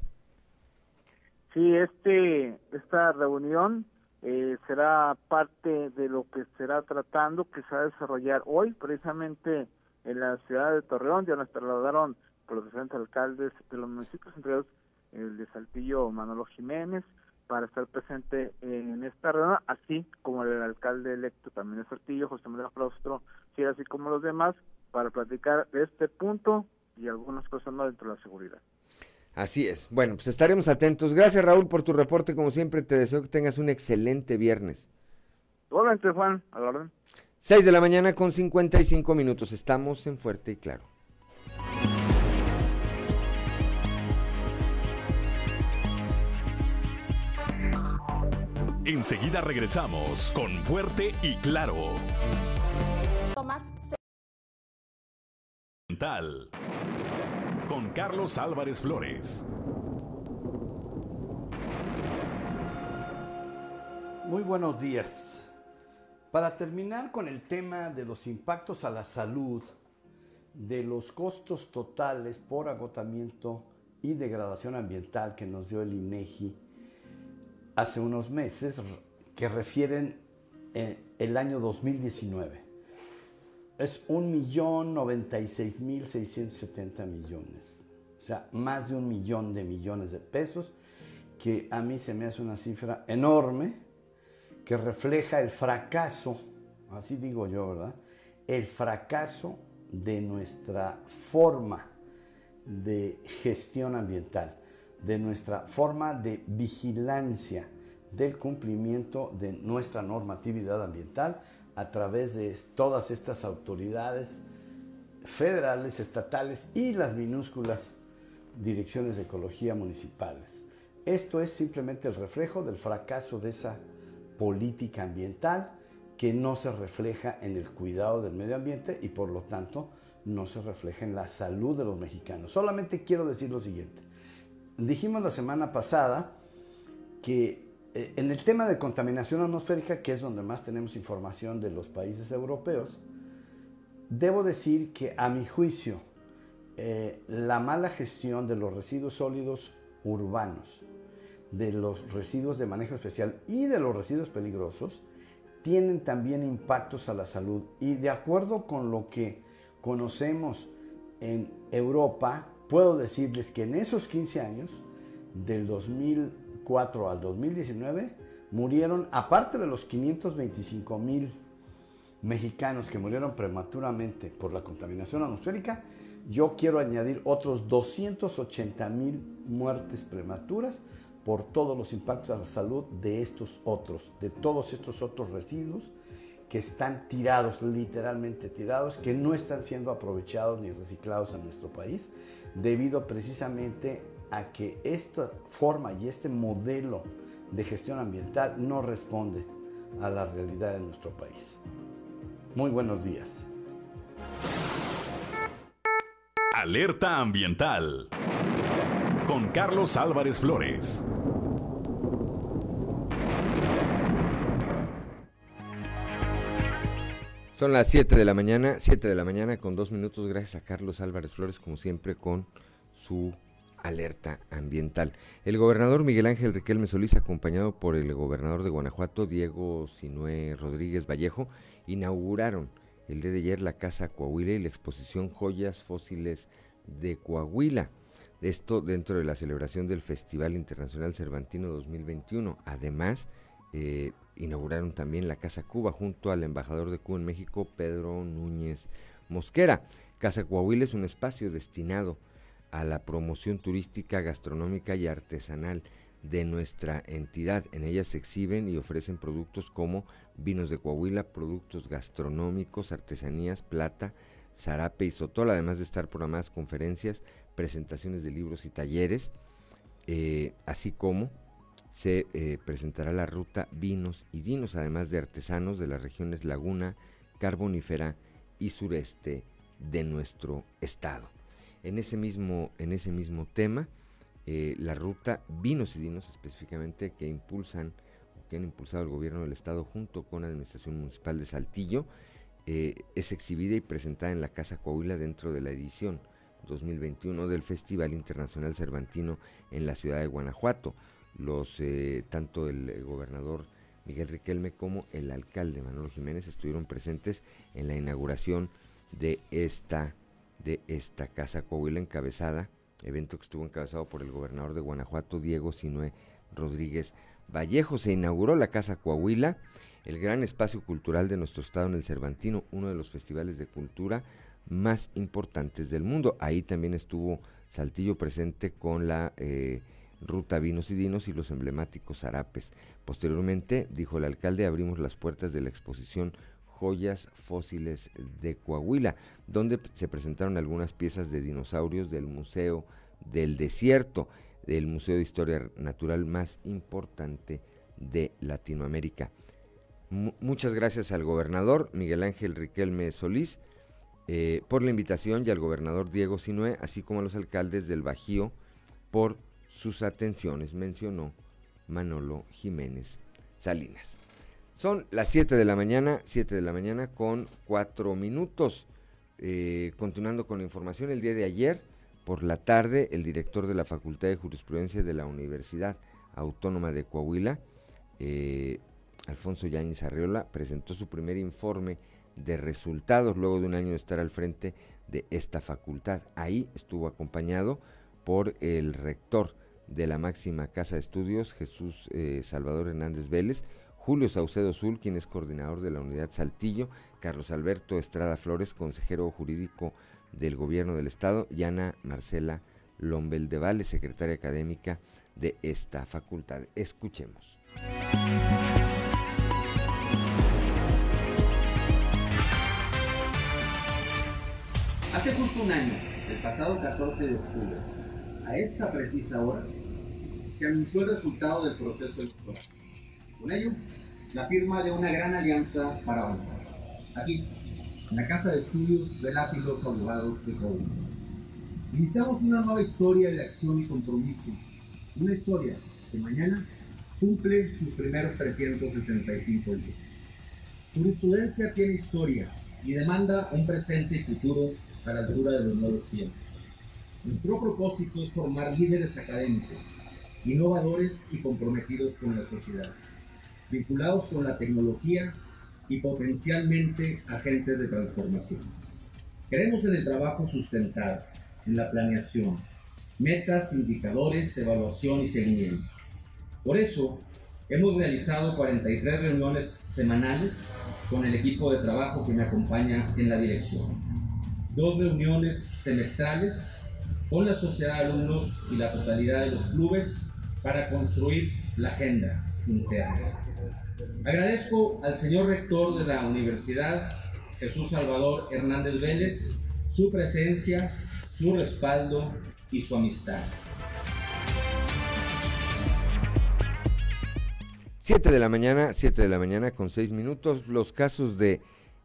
Sí, este, esta reunión eh, será parte de lo que será tratando, que se va a desarrollar hoy, precisamente en la ciudad de Torreón. Ya nos trasladaron por los diferentes alcaldes de los municipios, entre ellos el de Saltillo, Manolo Jiménez, para estar presente en esta reunión, así como el alcalde electo también de Saltillo, José Manuel Claustro, y así como los demás, para platicar de este punto y algunas cosas más dentro de la seguridad. Así es. Bueno, pues estaremos atentos. Gracias, Raúl, por tu reporte. Como siempre, te deseo que tengas un excelente viernes. Igualmente, Juan, a la orden. 6 de la mañana con 55 minutos. Estamos en Fuerte y Claro. Enseguida regresamos con Fuerte y Claro. Tomás Carlos Álvarez Flores. Muy buenos días. Para terminar con el tema de los impactos a la salud, de los costos totales por agotamiento y degradación ambiental que nos dio el INEGI hace unos meses, que refieren eh, el año 2019 es 1.096.670 millones. O sea, más de un millón de millones de pesos, que a mí se me hace una cifra enorme, que refleja el fracaso, así digo yo, ¿verdad? El fracaso de nuestra forma de gestión ambiental, de nuestra forma de vigilancia del cumplimiento de nuestra normatividad ambiental, a través de todas estas autoridades federales, estatales y las minúsculas direcciones de ecología municipales. Esto es simplemente el reflejo del fracaso de esa política ambiental que no se refleja en el cuidado del medio ambiente y por lo tanto no se refleja en la salud de los mexicanos. Solamente quiero decir lo siguiente. Dijimos la semana pasada que eh, en el tema de contaminación atmosférica, que es donde más tenemos información de los países europeos, debo decir que a mi juicio, eh, la mala gestión de los residuos sólidos urbanos, de los residuos de manejo especial y de los residuos peligrosos, tienen también impactos a la salud. Y de acuerdo con lo que conocemos en Europa, puedo decirles que en esos 15 años, del 2000 al 2019 murieron, aparte de los 525 mil mexicanos que murieron prematuramente por la contaminación atmosférica, yo quiero añadir otros 280 mil muertes prematuras por todos los impactos a la salud de estos otros, de todos estos otros residuos que están tirados, literalmente tirados, que no están siendo aprovechados ni reciclados en nuestro país, debido precisamente a que esta forma y este modelo de gestión ambiental no responde a la realidad de nuestro país. Muy buenos días. Alerta ambiental con Carlos Álvarez Flores. Son las 7 de la mañana, 7 de la mañana con dos minutos, gracias a Carlos Álvarez Flores, como siempre, con su alerta ambiental. El gobernador Miguel Ángel Riquelme Solís, acompañado por el gobernador de Guanajuato, Diego Sinué Rodríguez Vallejo, inauguraron el día de ayer la Casa Coahuila y la exposición Joyas Fósiles de Coahuila. Esto dentro de la celebración del Festival Internacional Cervantino 2021. Además, eh, inauguraron también la Casa Cuba junto al embajador de Cuba en México, Pedro Núñez Mosquera. Casa Coahuila es un espacio destinado a la promoción turística, gastronómica y artesanal de nuestra entidad. En ella se exhiben y ofrecen productos como vinos de Coahuila, productos gastronómicos, artesanías, plata, zarape y sotol, además de estar programadas conferencias, presentaciones de libros y talleres, eh, así como se eh, presentará la ruta Vinos y Dinos, además de artesanos de las regiones Laguna, Carbonífera y Sureste de nuestro estado. En ese mismo, en ese mismo tema, eh, la ruta Vinos y Dinos específicamente que impulsan que han impulsado el gobierno del estado junto con la administración municipal de Saltillo eh, es exhibida y presentada en la Casa Coahuila dentro de la edición 2021 del Festival Internacional Cervantino en la ciudad de Guanajuato. Los eh, tanto el gobernador Miguel Riquelme como el alcalde Manuel Jiménez estuvieron presentes en la inauguración de esta de esta Casa Coahuila encabezada, evento que estuvo encabezado por el gobernador de Guanajuato, Diego Sinué Rodríguez Vallejo. Se inauguró la Casa Coahuila, el gran espacio cultural de nuestro estado en el Cervantino, uno de los festivales de cultura más importantes del mundo. Ahí también estuvo Saltillo presente con la eh, ruta Vinos y Dinos y los emblemáticos zarapes. Posteriormente, dijo el alcalde, abrimos las puertas de la exposición joyas fósiles de Coahuila, donde se presentaron algunas piezas de dinosaurios del Museo del Desierto, del Museo de Historia Natural más importante de Latinoamérica. muchas gracias al gobernador Miguel Ángel Riquelme Solís eh, por la invitación y al gobernador Diego Sinué, así como a los alcaldes del Bajío por sus atenciones, mencionó Manolo Jiménez Salinas. Son las 7 de la mañana, 7 de la mañana con 4 minutos. Eh, continuando con la información, el día de ayer, por la tarde, el director de la Facultad de Jurisprudencia de la Universidad Autónoma de Coahuila, eh, Alfonso Yáñez Arriola, presentó su primer informe de resultados luego de un año de estar al frente de esta facultad. Ahí estuvo acompañado por el rector de la máxima casa de estudios, Jesús eh, Salvador Hernández Vélez, Julio Saucedo Zul, quien es coordinador de la unidad Saltillo, Carlos Alberto Estrada Flores, consejero jurídico del gobierno del estado, y Ana Marcela Lombel de Valle, secretaria académica de esta facultad. Escuchemos. Hace justo un año, el pasado 14 de octubre, a esta precisa hora, se anunció el resultado del proceso electoral. Con ello, la firma de una gran alianza para avanzar. Aquí, la Casa de Estudios de las y los abogados de Coahuila. Iniciamos una nueva historia de acción y compromiso. Una historia que mañana cumple sus primeros 365 días. Jurisprudencia tiene historia y demanda un presente y futuro a la altura de los nuevos tiempos. Nuestro propósito es formar líderes académicos, innovadores y comprometidos con la sociedad vinculados con la tecnología y potencialmente agentes de transformación. Creemos en el trabajo sustentado, en la planeación, metas, indicadores, evaluación y seguimiento. Por eso, hemos realizado 43 reuniones semanales con el equipo de trabajo que me acompaña en la dirección. Dos reuniones semestrales con la sociedad de alumnos y la totalidad de los clubes para construir la agenda interna. Agradezco al señor rector de la universidad, Jesús Salvador Hernández Vélez, su presencia, su respaldo y su amistad. 7 de la mañana, 7 de la mañana con 6 minutos. Los casos de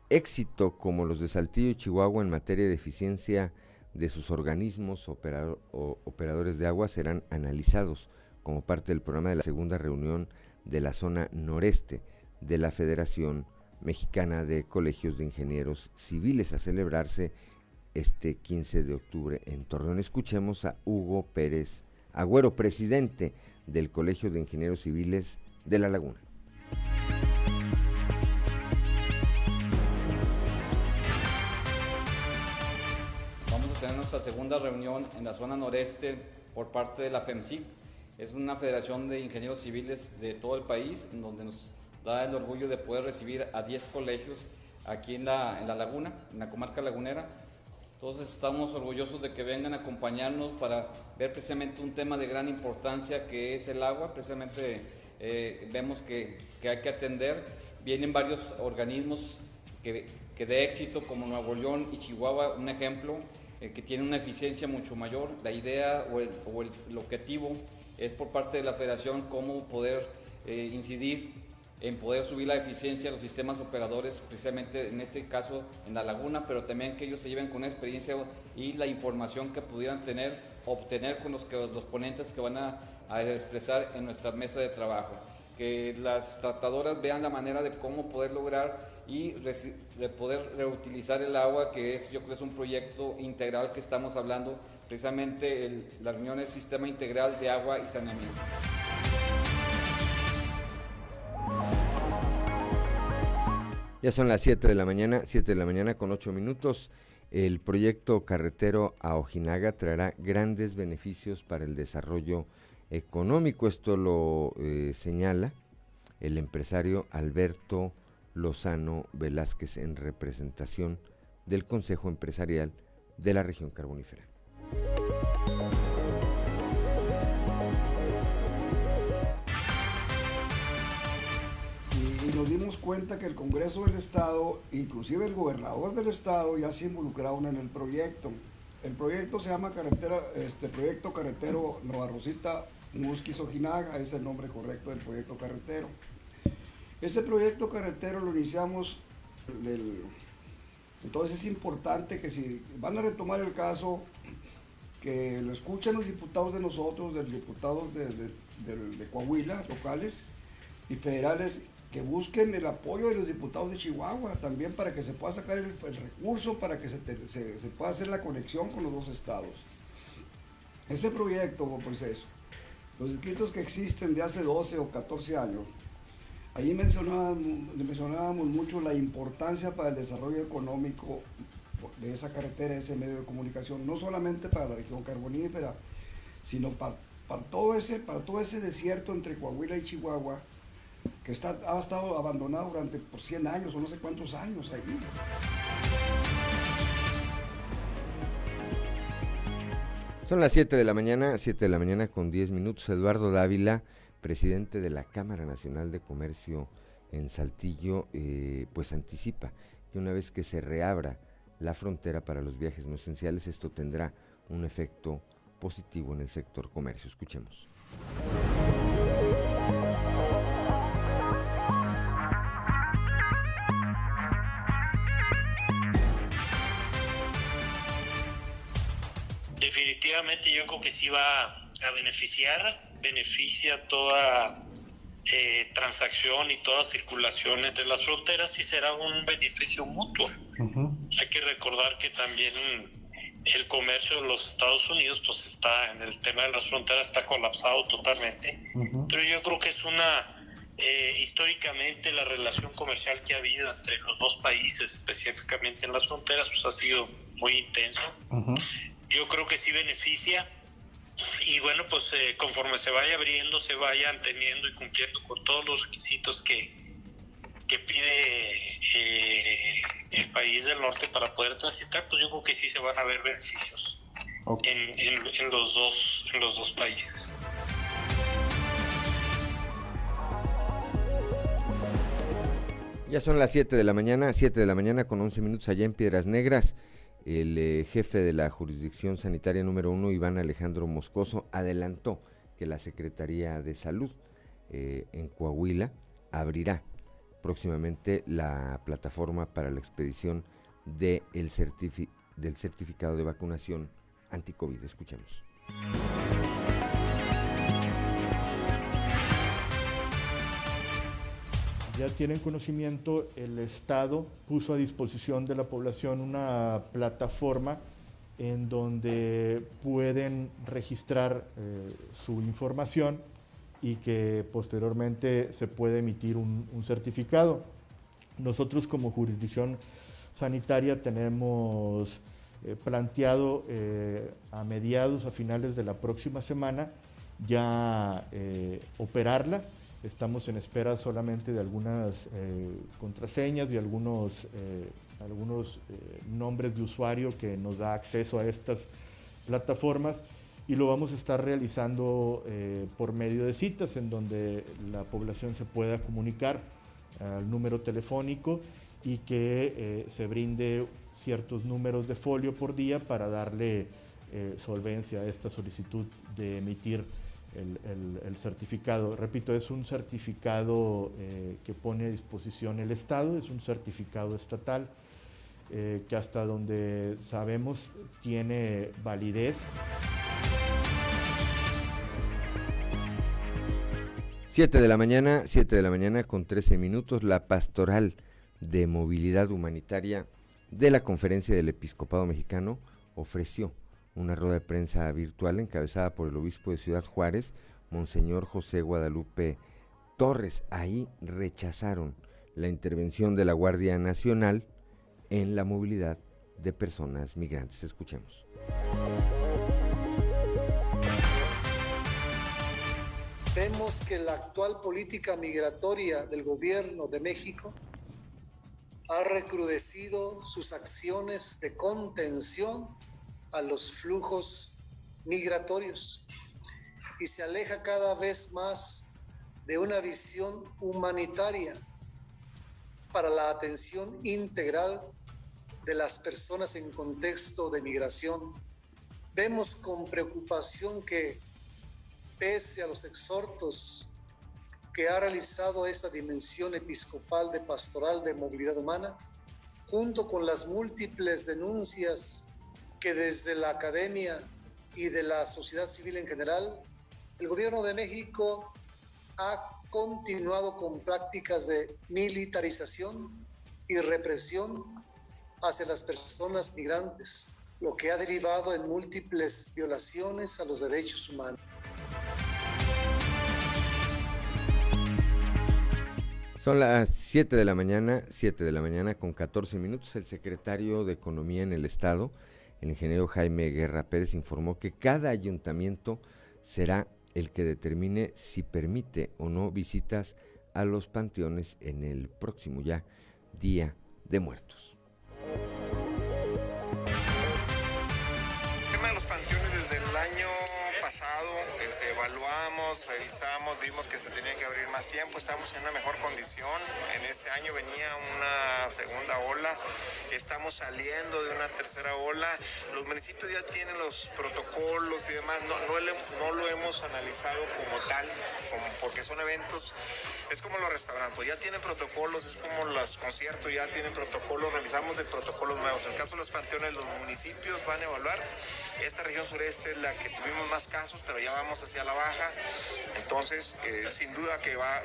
éxito como los de Saltillo y Chihuahua en materia de eficiencia de sus organismos o operadores de agua serán analizados como parte del programa de la segunda reunión de la zona noreste de la Federación Mexicana de Colegios de Ingenieros Civiles a celebrarse este 15 de octubre en Torreón. Escuchemos a Hugo Pérez Agüero, presidente del Colegio de Ingenieros Civiles de La Laguna. Vamos a tener nuestra segunda reunión en la zona noreste por parte de la FEMSIC. Es una federación de ingenieros civiles de todo el país, en donde nos da el orgullo de poder recibir a 10 colegios aquí en la, en la laguna, en la comarca lagunera. Entonces estamos orgullosos de que vengan a acompañarnos para ver precisamente un tema de gran importancia que es el agua, precisamente eh, vemos que, hay que atender. Vienen varios organismos que, de éxito, como Nuevo León y Chihuahua, un ejemplo, eh, que tienen una eficiencia mucho mayor. La idea o el, objetivo es por parte de la federación cómo poder eh, incidir en poder subir la eficiencia de los sistemas operadores, precisamente en este caso en la laguna, pero también que ellos se lleven con una experiencia y la información que pudieran tener, obtener con los, los ponentes que van a a expresar en nuestra mesa de trabajo. Que las tratadoras vean la manera de cómo poder lograr y de poder reutilizar el agua, que es, yo creo, es un proyecto integral que estamos hablando, precisamente la reunión del Sistema Integral de Agua y Saneamiento. Ya son las 7 de la mañana, 7 de la mañana con 8 minutos. El proyecto carretero a Ojinaga traerá grandes beneficios para el desarrollo económico. Esto lo eh, señala el empresario Alberto Lozano Velázquez en representación del Consejo Empresarial de la región carbonífera. Y, nos dimos cuenta que el Congreso del Estado, inclusive el gobernador del Estado, ya se involucraron en el proyecto. El proyecto se llama este proyecto carretero Nueva Rosita Musquis Ojinaga es el nombre correcto del proyecto carretero. Ese proyecto carretero lo iniciamos, entonces es importante que si van a retomar el caso, que lo escuchen los diputados de nosotros, los diputados de, Coahuila, locales y federales, que busquen el apoyo de los diputados de Chihuahua también para que se pueda sacar el, recurso, para que se, pueda hacer la conexión con los dos estados. Ese proyecto, pues es, los escritos que existen de hace 12 o 14 años, ahí mencionábamos mucho la importancia para el desarrollo económico de esa carretera, ese medio de comunicación, no solamente para la región carbonífera, sino para, todo, ese, para todo ese desierto entre Coahuila y Chihuahua, que está, ha estado abandonado durante por 100 años o no sé cuántos años ahí. Son las 7 de la mañana, 7 de la mañana con 10 minutos. Eduardo Dávila, presidente de la Cámara Nacional de Comercio en Saltillo, eh, pues anticipa que una vez que se reabra la frontera para los viajes no esenciales, esto tendrá un efecto positivo en el sector comercio. Escuchemos. definitivamente yo creo que sí va a beneficiar, beneficia toda eh, transacción y toda circulación entre las fronteras y será un beneficio mutuo. Hay que recordar que también el comercio de los Estados Unidos pues está en el tema de las fronteras está colapsado totalmente, pero yo creo que es una eh, históricamente la relación comercial que ha habido entre los dos países, específicamente en las fronteras, pues ha sido muy intenso. Yo creo que sí beneficia. Y bueno, pues eh, conforme se vaya abriendo, se vayan teniendo y cumpliendo con todos los requisitos que, que pide eh, el país del norte para poder transitar, pues yo creo que sí se van a ver beneficios en, en, los dos, en los dos países. Ya son las 7 de la mañana, 7 de la mañana con 11 minutos allá en Piedras Negras. El eh, jefe de la jurisdicción sanitaria número 1, Iván Alejandro Moscoso, adelantó que la Secretaría de Salud eh, en Coahuila abrirá próximamente la plataforma para la expedición el del certificado de vacunación anti-COVID. Escuchemos. ya tienen conocimiento, el Estado puso a disposición de la población una plataforma en donde pueden registrar eh, su información y que posteriormente se puede emitir un, certificado. Nosotros como jurisdicción sanitaria tenemos eh, planteado eh, a mediados, a finales de la próxima semana, ya operarla Estamos en espera solamente de algunas eh, contraseñas y algunos, eh, algunos eh, nombres de usuario que nos da acceso a estas plataformas y lo vamos a estar realizando por medio de citas en donde la población se pueda comunicar al número telefónico y que se brinde ciertos números de folio por día para darle solvencia a esta solicitud de emitir el, certificado. Repito, es un certificado eh, que pone a disposición el Estado, es un certificado estatal eh, que hasta donde sabemos tiene validez. Siete de la mañana, siete de la mañana con 13 minutos, la pastoral de movilidad humanitaria de la Conferencia del Episcopado Mexicano ofreció una rueda de prensa virtual encabezada por el obispo de Ciudad Juárez, Monseñor José Guadalupe Torres. Ahí rechazaron la intervención de la Guardia Nacional en la movilidad de personas migrantes. Escuchemos. Vemos que la actual política migratoria del gobierno de México ha recrudecido sus acciones de contención a los flujos migratorios y se aleja cada vez más de una visión humanitaria para la atención integral de las personas en contexto de migración. Vemos con preocupación que, pese a los exhortos que ha realizado esta dimensión episcopal de pastoral de movilidad humana, junto con las múltiples denuncias que desde la academia y de la sociedad civil en general, el gobierno de México ha continuado con prácticas de militarización y represión hacia las personas migrantes, lo que ha derivado en múltiples violaciones a los derechos humanos. Son las 7 de la mañana, 7 de la mañana con 14 minutos. El secretario de Economía en el Estado, el ingeniero Jaime Guerra Pérez informó que cada ayuntamiento será el que determine si permite o no visitas a los panteones en el próximo ya Día de Muertos. Evaluamos, revisamos, vimos que se tenía que abrir más tiempo, estamos en una mejor condición. En este año venía una segunda ola, estamos saliendo de una tercera ola. Los municipios ya tienen los protocolos y demás, no, no, lo hemos analizado como tal, como porque son eventos, es como los restaurantes, ya tienen protocolos, es como los conciertos, ya tienen protocolos, revisamos de protocolos nuevos. En el caso de los panteones, los municipios van a evaluar. Esta región sureste es la que tuvimos más casos, pero ya vamos hacia la baja. Entonces, eh, sin duda que va,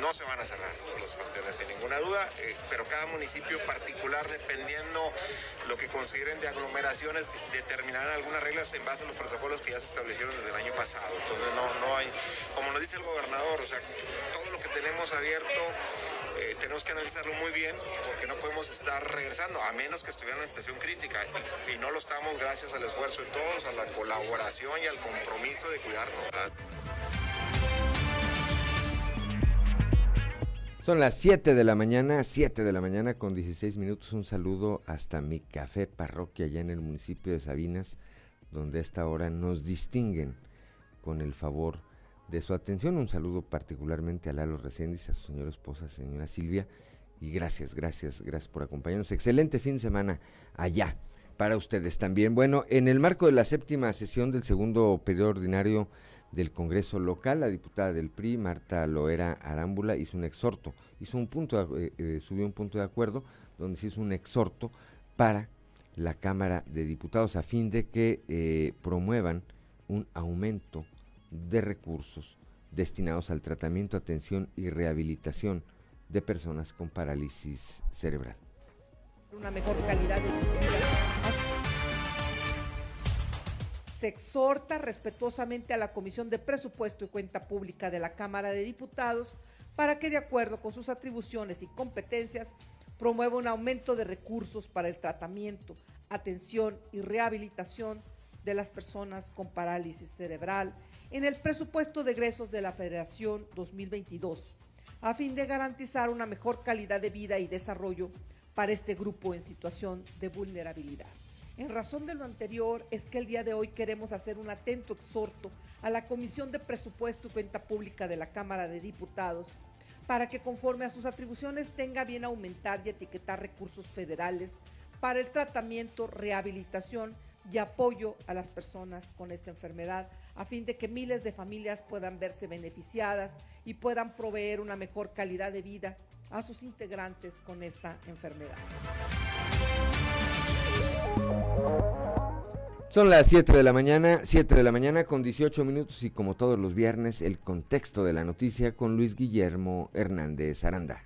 no se van a cerrar los panteones, sin ninguna duda, eh, pero cada municipio particular, dependiendo lo que consideren de aglomeraciones, determinarán algunas reglas en base a los protocolos que ya se establecieron desde el año pasado. Entonces, no, no hay, como nos dice el gobernador, o sea, todo lo que tenemos abierto eh, tenemos que analizarlo muy bien porque no podemos estar regresando, a menos que estuviera en una situación crítica. Y, no lo estamos gracias al esfuerzo de todos, a la colaboración y al compromiso de cuidarnos. Son las 7 de la mañana, 7 de la mañana con 16 minutos. Un saludo hasta mi café parroquia allá en el municipio de Sabinas, donde a esta hora nos distinguen con el favor de su atención. Un saludo particularmente a Lalo Reséndiz, a su señora esposa, señora Silvia, y gracias, gracias, gracias por acompañarnos. Excelente fin de semana allá para ustedes también. Bueno, en el marco de la séptima sesión del segundo periodo ordinario del Congreso local, la diputada del PRI, Marta Loera Arámbula, hizo un exhorto, hizo un punto, eh, eh, subió un punto de acuerdo donde se hizo un exhorto para la Cámara de Diputados a fin de que eh, promuevan un aumento de recursos destinados al tratamiento, atención y rehabilitación de personas con parálisis cerebral. Una mejor calidad de vida. Se exhorta respetuosamente a la Comisión de Presupuesto y Cuenta Pública de la Cámara de Diputados para que, de acuerdo con sus atribuciones y competencias, promueva un aumento de recursos para el tratamiento, atención y rehabilitación de las personas con parálisis cerebral en el presupuesto de egresos de la Federación 2022, a fin de garantizar una mejor calidad de vida y desarrollo para este grupo en situación de vulnerabilidad. En razón de lo anterior es que el día de hoy queremos hacer un atento exhorto a la Comisión de Presupuesto y Cuenta Pública de la Cámara de Diputados para que conforme a sus atribuciones tenga bien aumentar y etiquetar recursos federales para el tratamiento, rehabilitación y apoyo a las personas con esta enfermedad, a fin de que miles de familias puedan verse beneficiadas y puedan proveer una mejor calidad de vida a sus integrantes con esta enfermedad. Son las 7 de la mañana, 7 de la mañana con 18 minutos y como todos los viernes, el contexto de la noticia con Luis Guillermo Hernández Aranda.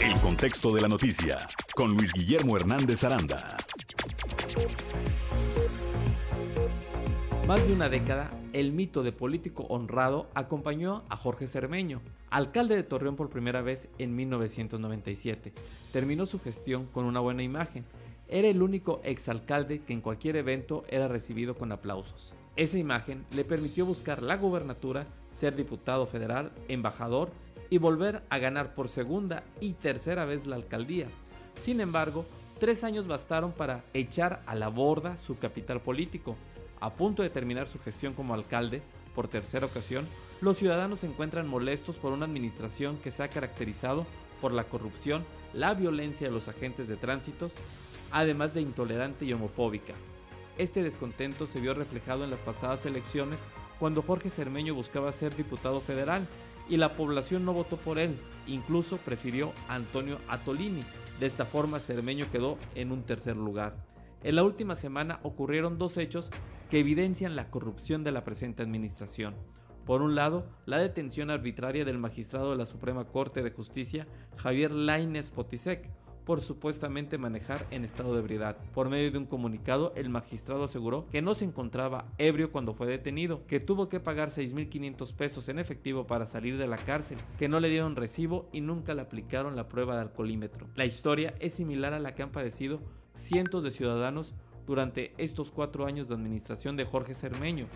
El contexto de la noticia con Luis Guillermo Hernández Aranda. Más de una década, el mito de político honrado acompañó a Jorge Cermeño, alcalde de Torreón por primera vez en 1997. Terminó su gestión con una buena imagen. Era el único exalcalde que en cualquier evento era recibido con aplausos. Esa imagen le permitió buscar la gubernatura, ser diputado federal, embajador y volver a ganar por segunda y tercera vez la alcaldía. Sin embargo, tres años bastaron para echar a la borda su capital político. A punto de terminar su gestión como alcalde, por tercera ocasión, los ciudadanos se encuentran molestos por una administración que se ha caracterizado por la corrupción, la violencia de los agentes de tránsito, además de intolerante y homofóbica. Este descontento se vio reflejado en las pasadas elecciones cuando Jorge Cermeño buscaba ser diputado federal y la población no votó por él, incluso prefirió a Antonio Atolini. De esta forma Cermeño quedó en un tercer lugar. En la última semana ocurrieron dos hechos que evidencian la corrupción de la presente administración. Por un lado, la detención arbitraria del magistrado de la Suprema Corte de Justicia, Javier Laines Potisek, por supuestamente manejar en estado de ebriedad. Por medio de un comunicado, el magistrado aseguró que no se encontraba ebrio cuando fue detenido, que tuvo que pagar 6.500 pesos en efectivo para salir de la cárcel, que no le dieron recibo y nunca le aplicaron la prueba de alcoholímetro. La historia es similar a la que han padecido cientos de ciudadanos durante estos cuatro años de administración de Jorge Cermeño.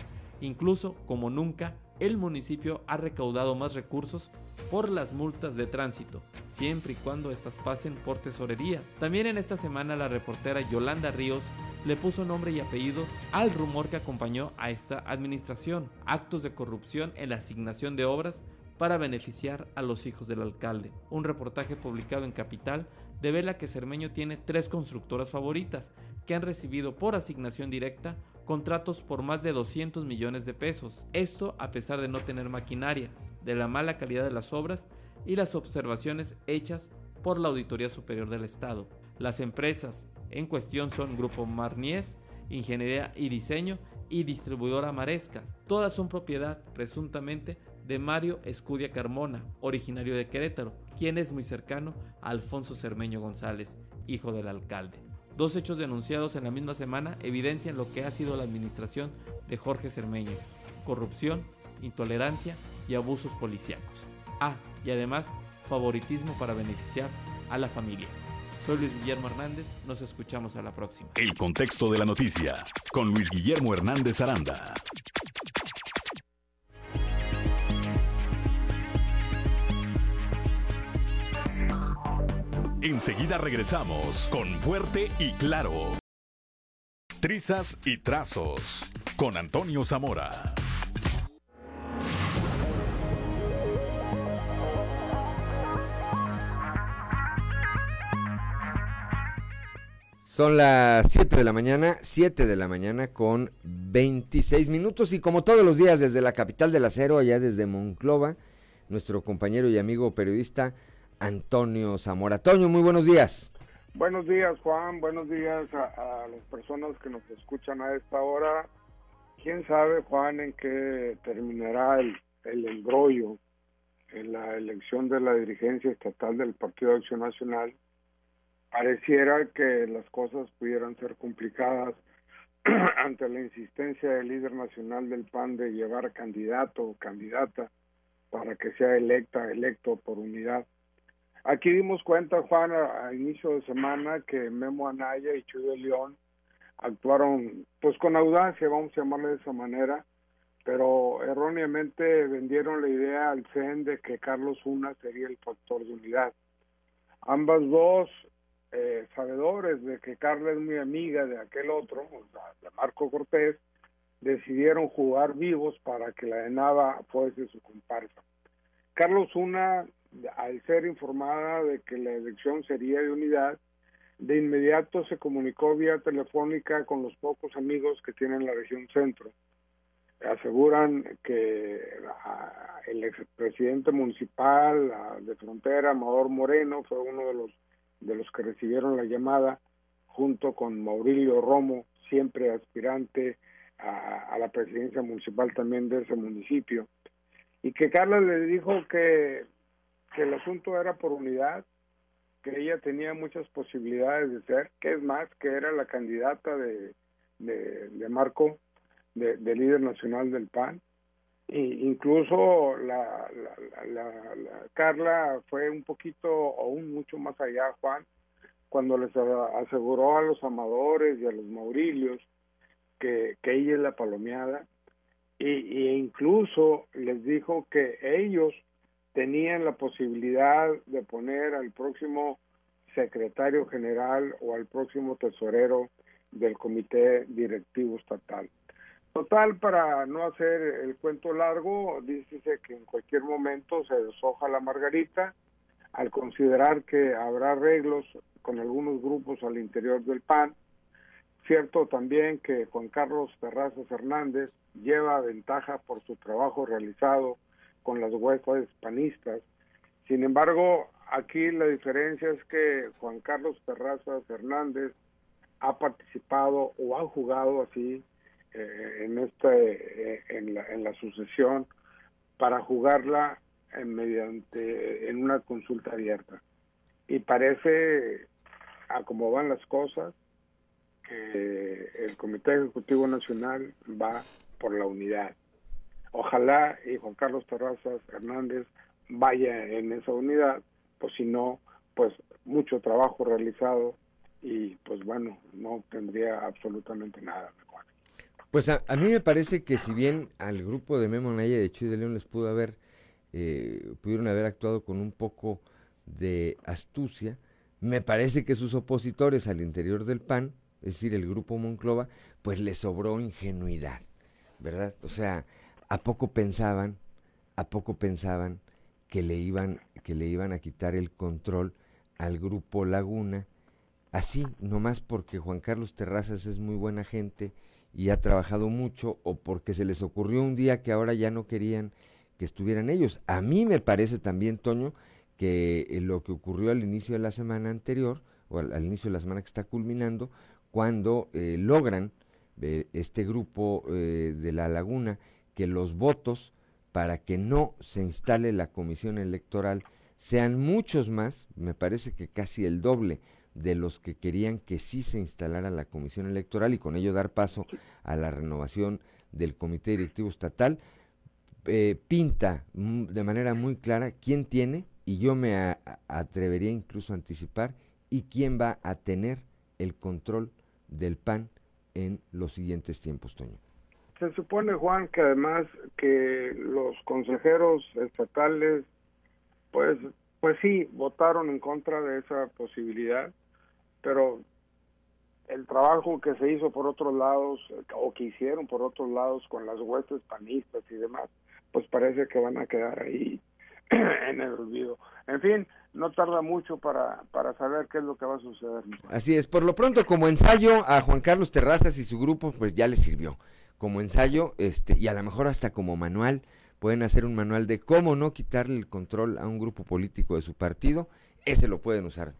Incluso, como nunca, el municipio ha recaudado más recursos por las multas de tránsito, siempre y cuando estas pasen por tesorería. También en esta semana la reportera Yolanda Ríos le puso nombre y apellidos al rumor que acompañó a esta administración, actos de corrupción en la asignación de obras para beneficiar a los hijos del alcalde. Un reportaje publicado en Capital devela que Cermeño tiene tres constructoras favoritas que han recibido por asignación directa contratos por más de 200 millones de pesos. Esto a pesar de no tener maquinaria, de la mala calidad de las obras y las observaciones hechas por la Auditoría Superior del Estado. Las empresas en cuestión son Grupo Marnies, Ingeniería y Diseño y Distribuidora Marescas. Todas son propiedad, presuntamente, de Mario Escudia Carmona, originario de Querétaro, quien es muy cercano a Alfonso Cermeño González, hijo del alcalde. Dos hechos denunciados en la misma semana evidencian lo que ha sido la administración de Jorge Cermeño, corrupción, intolerancia y abusos policíacos. Ah, y además, favoritismo para beneficiar a la familia. Soy Luis Guillermo Hernández, nos escuchamos a la próxima. El contexto de la noticia con Luis Guillermo Hernández Aranda. Enseguida regresamos con Fuerte y Claro. Trizas y Trazos con Antonio Zamora. Son las 7 de la mañana, 7 de la mañana con 26 minutos y como todos los días desde la capital del acero, allá desde Monclova, nuestro compañero y amigo periodista Antonio Zamora. Toño, muy buenos días. Buenos días, Juan. Buenos días a, las personas que nos escuchan a esta hora. ¿Quién sabe, Juan, en qué terminará el, el embrollo en la elección de la dirigencia estatal del Partido Acción Nacional? Pareciera que las cosas pudieran ser complicadas ante la insistencia del líder nacional del PAN de llevar candidato o candidata para que sea electa, electo por unidad Aquí dimos cuenta, Juan, a, inicio de semana que Memo Anaya y Chuy de León actuaron pues con audacia, vamos a llamarle de esa manera, pero erróneamente vendieron la idea al CEN de que Carlos Una sería el factor de unidad. Ambas dos eh, sabedores de que Carla es muy amiga de aquel otro, de Marco Cortés, decidieron jugar vivos para que la de Nava fuese su comparsa. Carlos Una al ser informada de que la elección sería de unidad, de inmediato se comunicó vía telefónica con los pocos amigos que tienen la región centro. Aseguran que ah, el expresidente municipal de frontera, Amador Moreno, fue uno de los, de los que recibieron la llamada, junto con Maurilio Romo, siempre aspirante a, a la presidencia municipal también de ese municipio. Y que Carla le dijo que que el asunto era por unidad, que ella tenía muchas posibilidades de ser, que es más, que era la candidata de, de, Marco, de, líder nacional del PAN. E incluso la, la, Carla fue un poquito o un mucho más allá, Juan, cuando les aseguró a los amadores y a los maurilios que, que ella es la palomeada, y, e incluso les dijo que ellos tenían la posibilidad de poner al próximo secretario general o al próximo tesorero del comité directivo estatal. Total, para no hacer el cuento largo, dice que en cualquier momento se deshoja la margarita al considerar que habrá arreglos con algunos grupos al interior del PAN. Cierto también que Juan Carlos Terrazas Hernández lleva ventaja por su trabajo realizado con las huesas panistas. Sin embargo, aquí la diferencia es que Juan Carlos Terrazas Hernández ha participado o ha jugado así eh, en este eh, en, la, sucesión para jugarla en, mediante en una consulta abierta y parece a cómo van las cosas que el Comité Ejecutivo Nacional va por la unidad Ojalá y Juan Carlos Terrazas Hernández vaya en esa unidad, pues si no, pues mucho trabajo realizado y pues bueno, no tendría absolutamente nada. Pues a, mí me parece que si bien al grupo de Memo Naya de Chuy de León les pudo haber, eh, pudieron haber actuado con un poco de astucia, me parece que sus opositores al interior del PAN, es decir, el grupo Monclova, pues les sobró ingenuidad, ¿verdad? O sea, ¿A poco pensaban, a poco pensaban que le iban, que le iban a quitar el control al grupo Laguna? Así, nomás porque Juan Carlos Terrazas es muy buena gente y ha trabajado mucho o porque se les ocurrió un día que ahora ya no querían que estuvieran ellos. A mí me parece también, Toño, que eh, lo que ocurrió al inicio de la semana anterior, o al, inicio de la semana que está culminando, cuando eh, logran eh, este grupo de la laguna que los votos para que no se instale la comisión electoral sean muchos más, me parece que casi el doble de los que querían que sí se instalara la comisión electoral y con ello dar paso a la renovación del comité directivo estatal, eh, pinta de manera muy clara quién tiene, y yo me atrevería incluso a anticipar, y quién va a tener el control del PAN en los siguientes tiempos, Toño se supone, Juan, que además que los consejeros estatales, pues, pues sí, votaron en contra de esa posibilidad, pero el trabajo que se hizo por otros lados, o que hicieron por otros lados con las huestes panistas y demás, pues parece que van a quedar ahí en el olvido. En fin, no tarda mucho para, para saber qué es lo que va a suceder. Así es, por lo pronto como ensayo a Juan Carlos Terrazas y su grupo pues ya les sirvió. Como ensayo este y a lo mejor hasta como manual pueden hacer un manual de cómo no quitarle el control a un grupo político de su partido, ese lo pueden usar.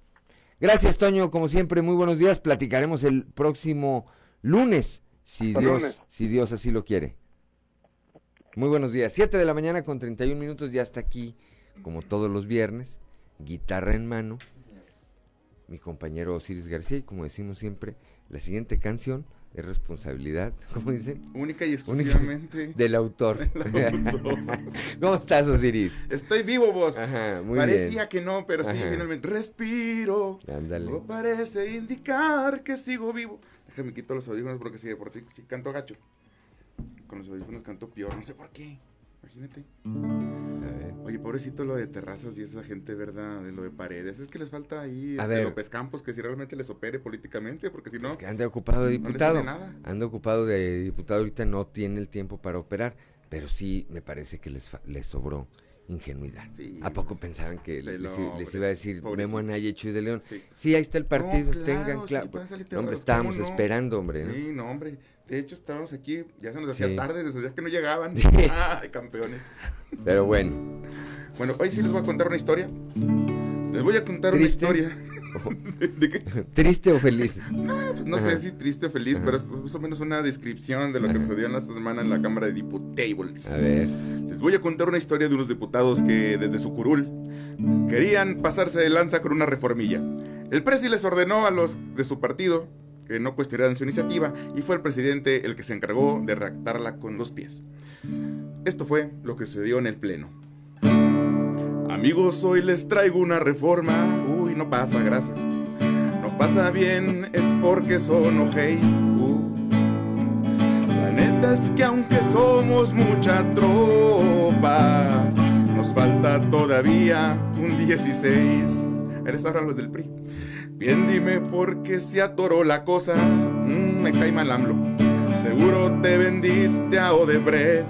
Gracias Toño, como siempre, muy buenos días, platicaremos el próximo lunes, si Dios, si Dios así lo quiere. Muy buenos días, 7 de la mañana con 31 minutos, ya está aquí, como todos los viernes, guitarra en mano, mi compañero Osiris García, y como decimos siempre, la siguiente canción es responsabilidad, ¿cómo dicen? Única y exclusivamente del autor. ¿Cómo estás, Osiris? Estoy vivo, vos. Ajá, muy Parecía que no, pero sí, finalmente. Respiro. Ándale. Todo parece indicar que sigo vivo. Déjame quito los audífonos porque si de por ti si canto gacho. Con los audífonos canto peor, no sé por qué. Imagínate. Oye, pobrecito lo de terrazas y esa gente, ¿verdad? De lo de paredes. Es que les falta ahí A este, ver. López Campos que si realmente les opere políticamente, porque si no. Es que anda ocupado de no diputado. sale nada. anda ocupado de diputado, ahorita no tiene el tiempo para operar, pero sí me parece que les, les sobró ingenuidad. Sí, ¿A poco pensaban que les, lo- iba a decir pobrecito. Memo Anaya y Chuy de León? Sí. Sí. ahí está el partido, No, tengan claro, sí, No, hombre, estábamos esperando, hombre. ¿no? Sí, no, hombre. De hecho, estábamos aquí, ya se nos hacía tarde, desde días que no llegaban. Ay, campeones. Pero bueno. Bueno, hoy sí les voy a contar una historia. Les voy a contar ¿Triste? una historia. ¿De qué? ¿Triste o feliz? No, pues no Ajá. sé si triste o feliz, pero es más o menos una descripción de lo que sucedió en la semana en la Cámara de Diputables. A ver. Les voy a contar una historia de unos diputados que desde su curul querían pasarse de lanza con una reformilla. El presi les ordenó a los de su partido que no cuestionaran su iniciativa y fue el presidente el que se encargó de redactarla con los pies. Esto fue lo que sucedió en el pleno. Amigos, hoy les traigo una reforma. No pasa, gracias. No pasa bien, es porque son ojéis. Uh. La neta es que aunque somos mucha tropa, nos falta todavía un 16. Eres ahora los del PRI. Bien, dime por qué se atoró la cosa. Mm, me cae mal AMLO. Seguro te vendiste a Odebrecht.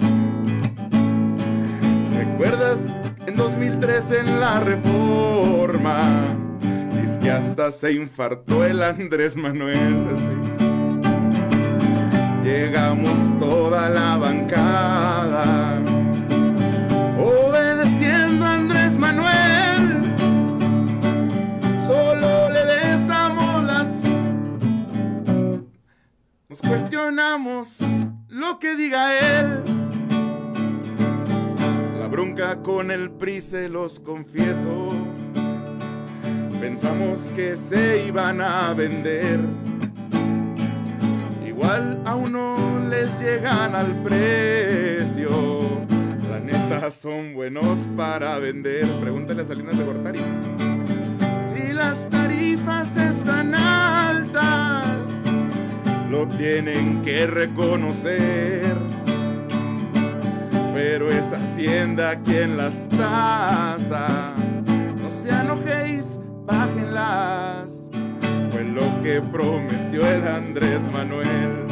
¿Recuerdas en 2003 en la reforma? Dice que hasta se infartó el Andrés Manuel. Llegamos toda la bancada obedeciendo a Andrés Manuel. Solo le besamos las. Nos cuestionamos lo que diga él. La bronca con el PRI se los confieso. Pensamos que se iban a vender. Igual a uno les llegan al precio. La neta son buenos para vender. Pregúntale a Salinas de Gortari. Si las tarifas están altas, lo tienen que reconocer. Pero es Hacienda quien las tasa. No se enojéis, Fue lo que prometió el Andrés Manuel.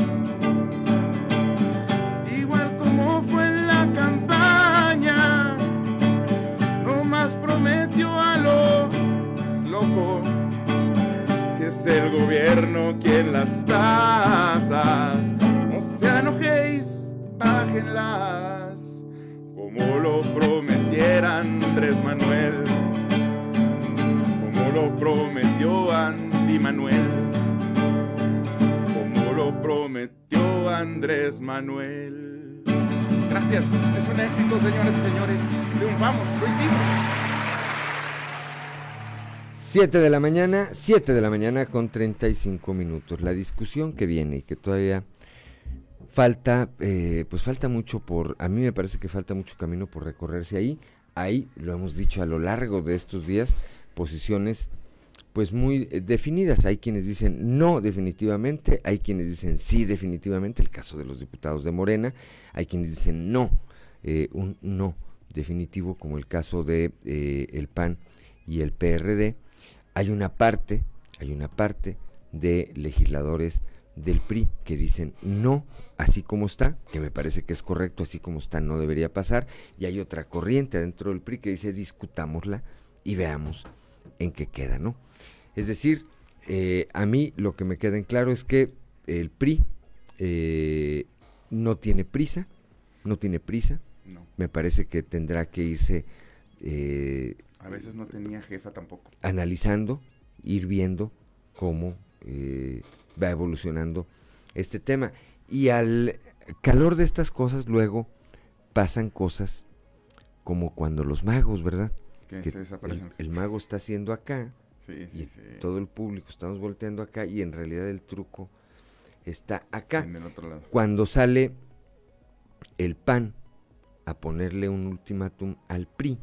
Igual como fue en la campaña, no más prometió a lo loco. Si es el gobierno quien las tasas, no se enojéis, bájenlas. Como lo prometiera Andrés Manuel lo prometió Andy Manuel, como lo prometió Andrés Manuel. Gracias, es un éxito, señoras y señores. Triunfamos, lo hicimos. 7 de la mañana, 7 de la mañana con 35 minutos. La discusión que viene y que todavía falta, eh, pues falta mucho por, a mí me parece que falta mucho camino por recorrerse ahí. Ahí, lo hemos dicho a lo largo de estos días, posiciones pues muy eh, definidas. Hay quienes dicen no definitivamente, hay quienes dicen sí definitivamente, el caso de los diputados de Morena, hay quienes dicen no, eh, un no definitivo como el caso de eh, el PAN y el PRD. Hay una parte, hay una parte de legisladores del PRI que dicen no, así como está, que me parece que es correcto, así como está no debería pasar, y hay otra corriente dentro del PRI que dice discutámosla y veamos en qué queda, ¿no? Es decir, eh, a mí lo que me queda en claro es que el PRI eh, no tiene prisa, no tiene prisa. Me parece que tendrá que irse... Eh, a veces no tenía jefa tampoco. Analizando, ir viendo cómo va evolucionando este tema. Y al calor de estas cosas luego pasan cosas como cuando los magos, ¿verdad? Que, se desaparecen. El, mago está haciendo acá y todo el público estamos volteando acá y en realidad el truco está acá. Cuando sale el PAN a ponerle un ultimátum al PRI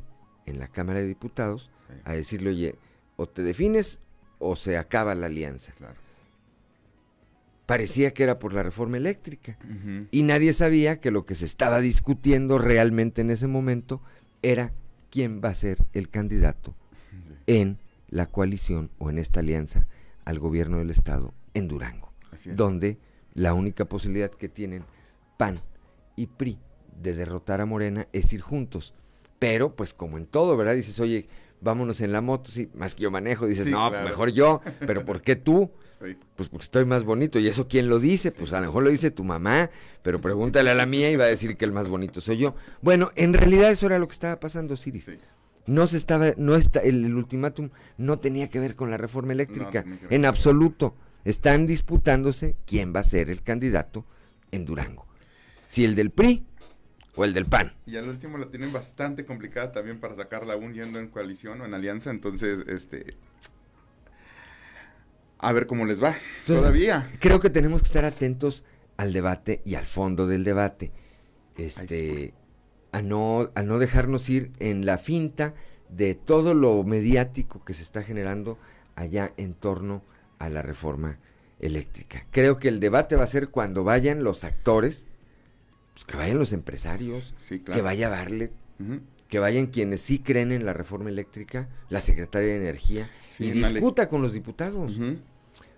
en la Cámara de Diputados, a decirle, oye, o te defines o se acaba la alianza. Parecía que era por la reforma eléctrica. Y nadie sabía que lo que se estaba discutiendo realmente en ese momento era quién va a ser el candidato en la coalición o en esta alianza al gobierno del Estado en Durango, donde la única posibilidad que tienen PAN y PRI de derrotar a Morena es ir juntos. Pero, pues como en todo, ¿verdad? Dices, oye, vámonos en la moto, sí, más que yo manejo, dices, no, mejor yo, pero ¿por qué tú? Pues porque estoy más bonito. ¿Y eso quién lo dice? Pues a lo mejor lo dice tu mamá, pero pregúntale a la mía y va a decir que el más bonito soy yo. Bueno, en realidad eso era lo que estaba pasando, Siris. No se estaba, no está, el, ultimátum no tenía que ver con la reforma eléctrica, en absoluto. Están disputándose quién va a ser el candidato en Durango. Si el del PRI o el del PAN. Y al último la tienen bastante complicada también para sacarla aún yendo en coalición o en alianza, entonces este a ver cómo les va todavía. Creo que tenemos que estar atentos al debate y al fondo del debate. Este, a no, a no dejarnos ir en la finta de todo lo mediático que se está generando allá en torno a la reforma eléctrica. Creo que el debate va a ser cuando vayan los actores, pues que vayan los empresarios, que vaya Barlet, que vayan quienes sí creen en la reforma eléctrica, la secretaria de Energía, y discuta con los diputados.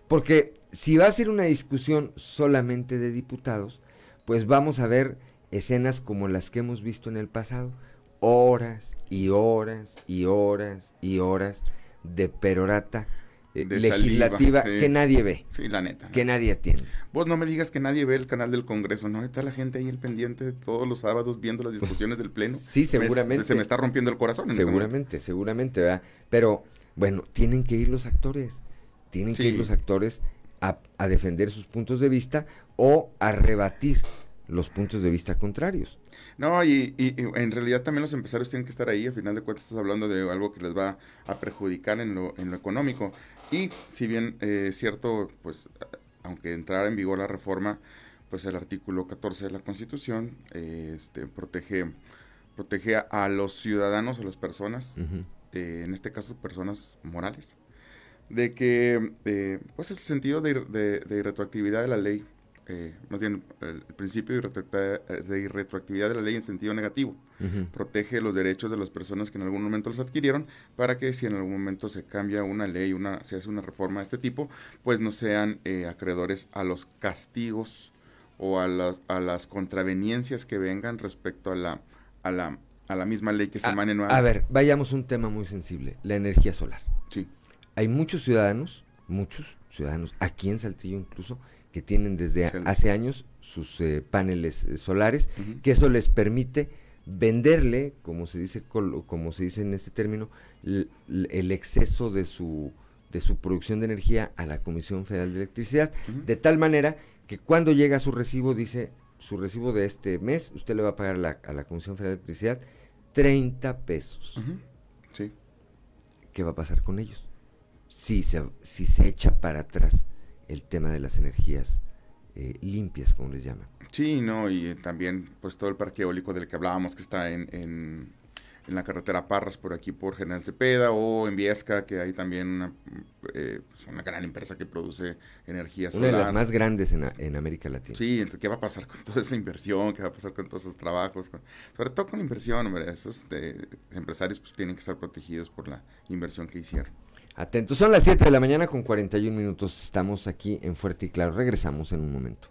Porque si va a ser una discusión solamente de diputados, pues vamos a ver escenas como las que hemos visto en el pasado, horas y horas y horas y horas de perorata eh, legislativa que nadie ve. Sí, la neta. Que nadie atiende. Vos no me digas que nadie ve el canal del Congreso, ¿no? Está la gente ahí el pendiente todos los sábados viendo las discusiones del Pleno. Sí, seguramente. se me está rompiendo el corazón. seguramente, seguramente, ¿verdad? Pero, bueno, tienen que ir los actores tienen que ir los actores a, defender sus puntos de vista o a rebatir los puntos de vista contrarios. No, y, en realidad también los empresarios tienen que estar ahí, al final de cuentas estás hablando de algo que les va a perjudicar en lo, en lo económico. Y si bien es eh, cierto, pues aunque entrara en vigor la reforma, pues el artículo 14 de la Constitución eh, este, protege, protege a, los ciudadanos, a las personas, eh, en este caso personas morales, de que, eh, pues el sentido de, de, irretroactividad de la ley, eh, más bien el, principio de, irretroactividad de la ley en sentido negativo, protege los derechos de las personas que en algún momento los adquirieron para que si en algún momento se cambia una ley, una, se hace una reforma de este tipo, pues no sean eh, acreedores a los castigos o a las, a las contraveniencias que vengan respecto a la, a la, a la misma ley que se emane A ver, vayamos a un tema muy sensible, la energía solar. Sí hay muchos ciudadanos, muchos ciudadanos, aquí en Saltillo incluso, que tienen desde hace años sus eh, paneles eh, solares, que eso les permite venderle, como se dice, como se dice en este término, el exceso de su de su producción de energía a la Comisión Federal de Electricidad, de tal manera que cuando llega su recibo, dice, su recibo de este mes, usted le va a pagar a la Comisión Federal de Electricidad 30 pesos. Sí. ¿Qué va a pasar con ellos? Si se, si se echa para atrás el tema de las energías eh, limpias, como les llaman. Sí, no, y también pues todo el parque eólico del que hablábamos que está en, en, la carretera Parras por aquí por General Cepeda o en Viesca que hay también una, eh, pues, una gran empresa que produce energía solar. Una de las más grandes en, en, América Latina. Sí, entonces, ¿qué va a pasar con toda esa inversión? ¿Qué va a pasar con todos esos trabajos? sobre todo con inversión, hombre, esos este, empresarios pues tienen que estar protegidos por la inversión que hicieron. Atentos, son las 7 de la mañana con 41 minutos. Estamos aquí en Fuerte y Claro. Regresamos en un momento.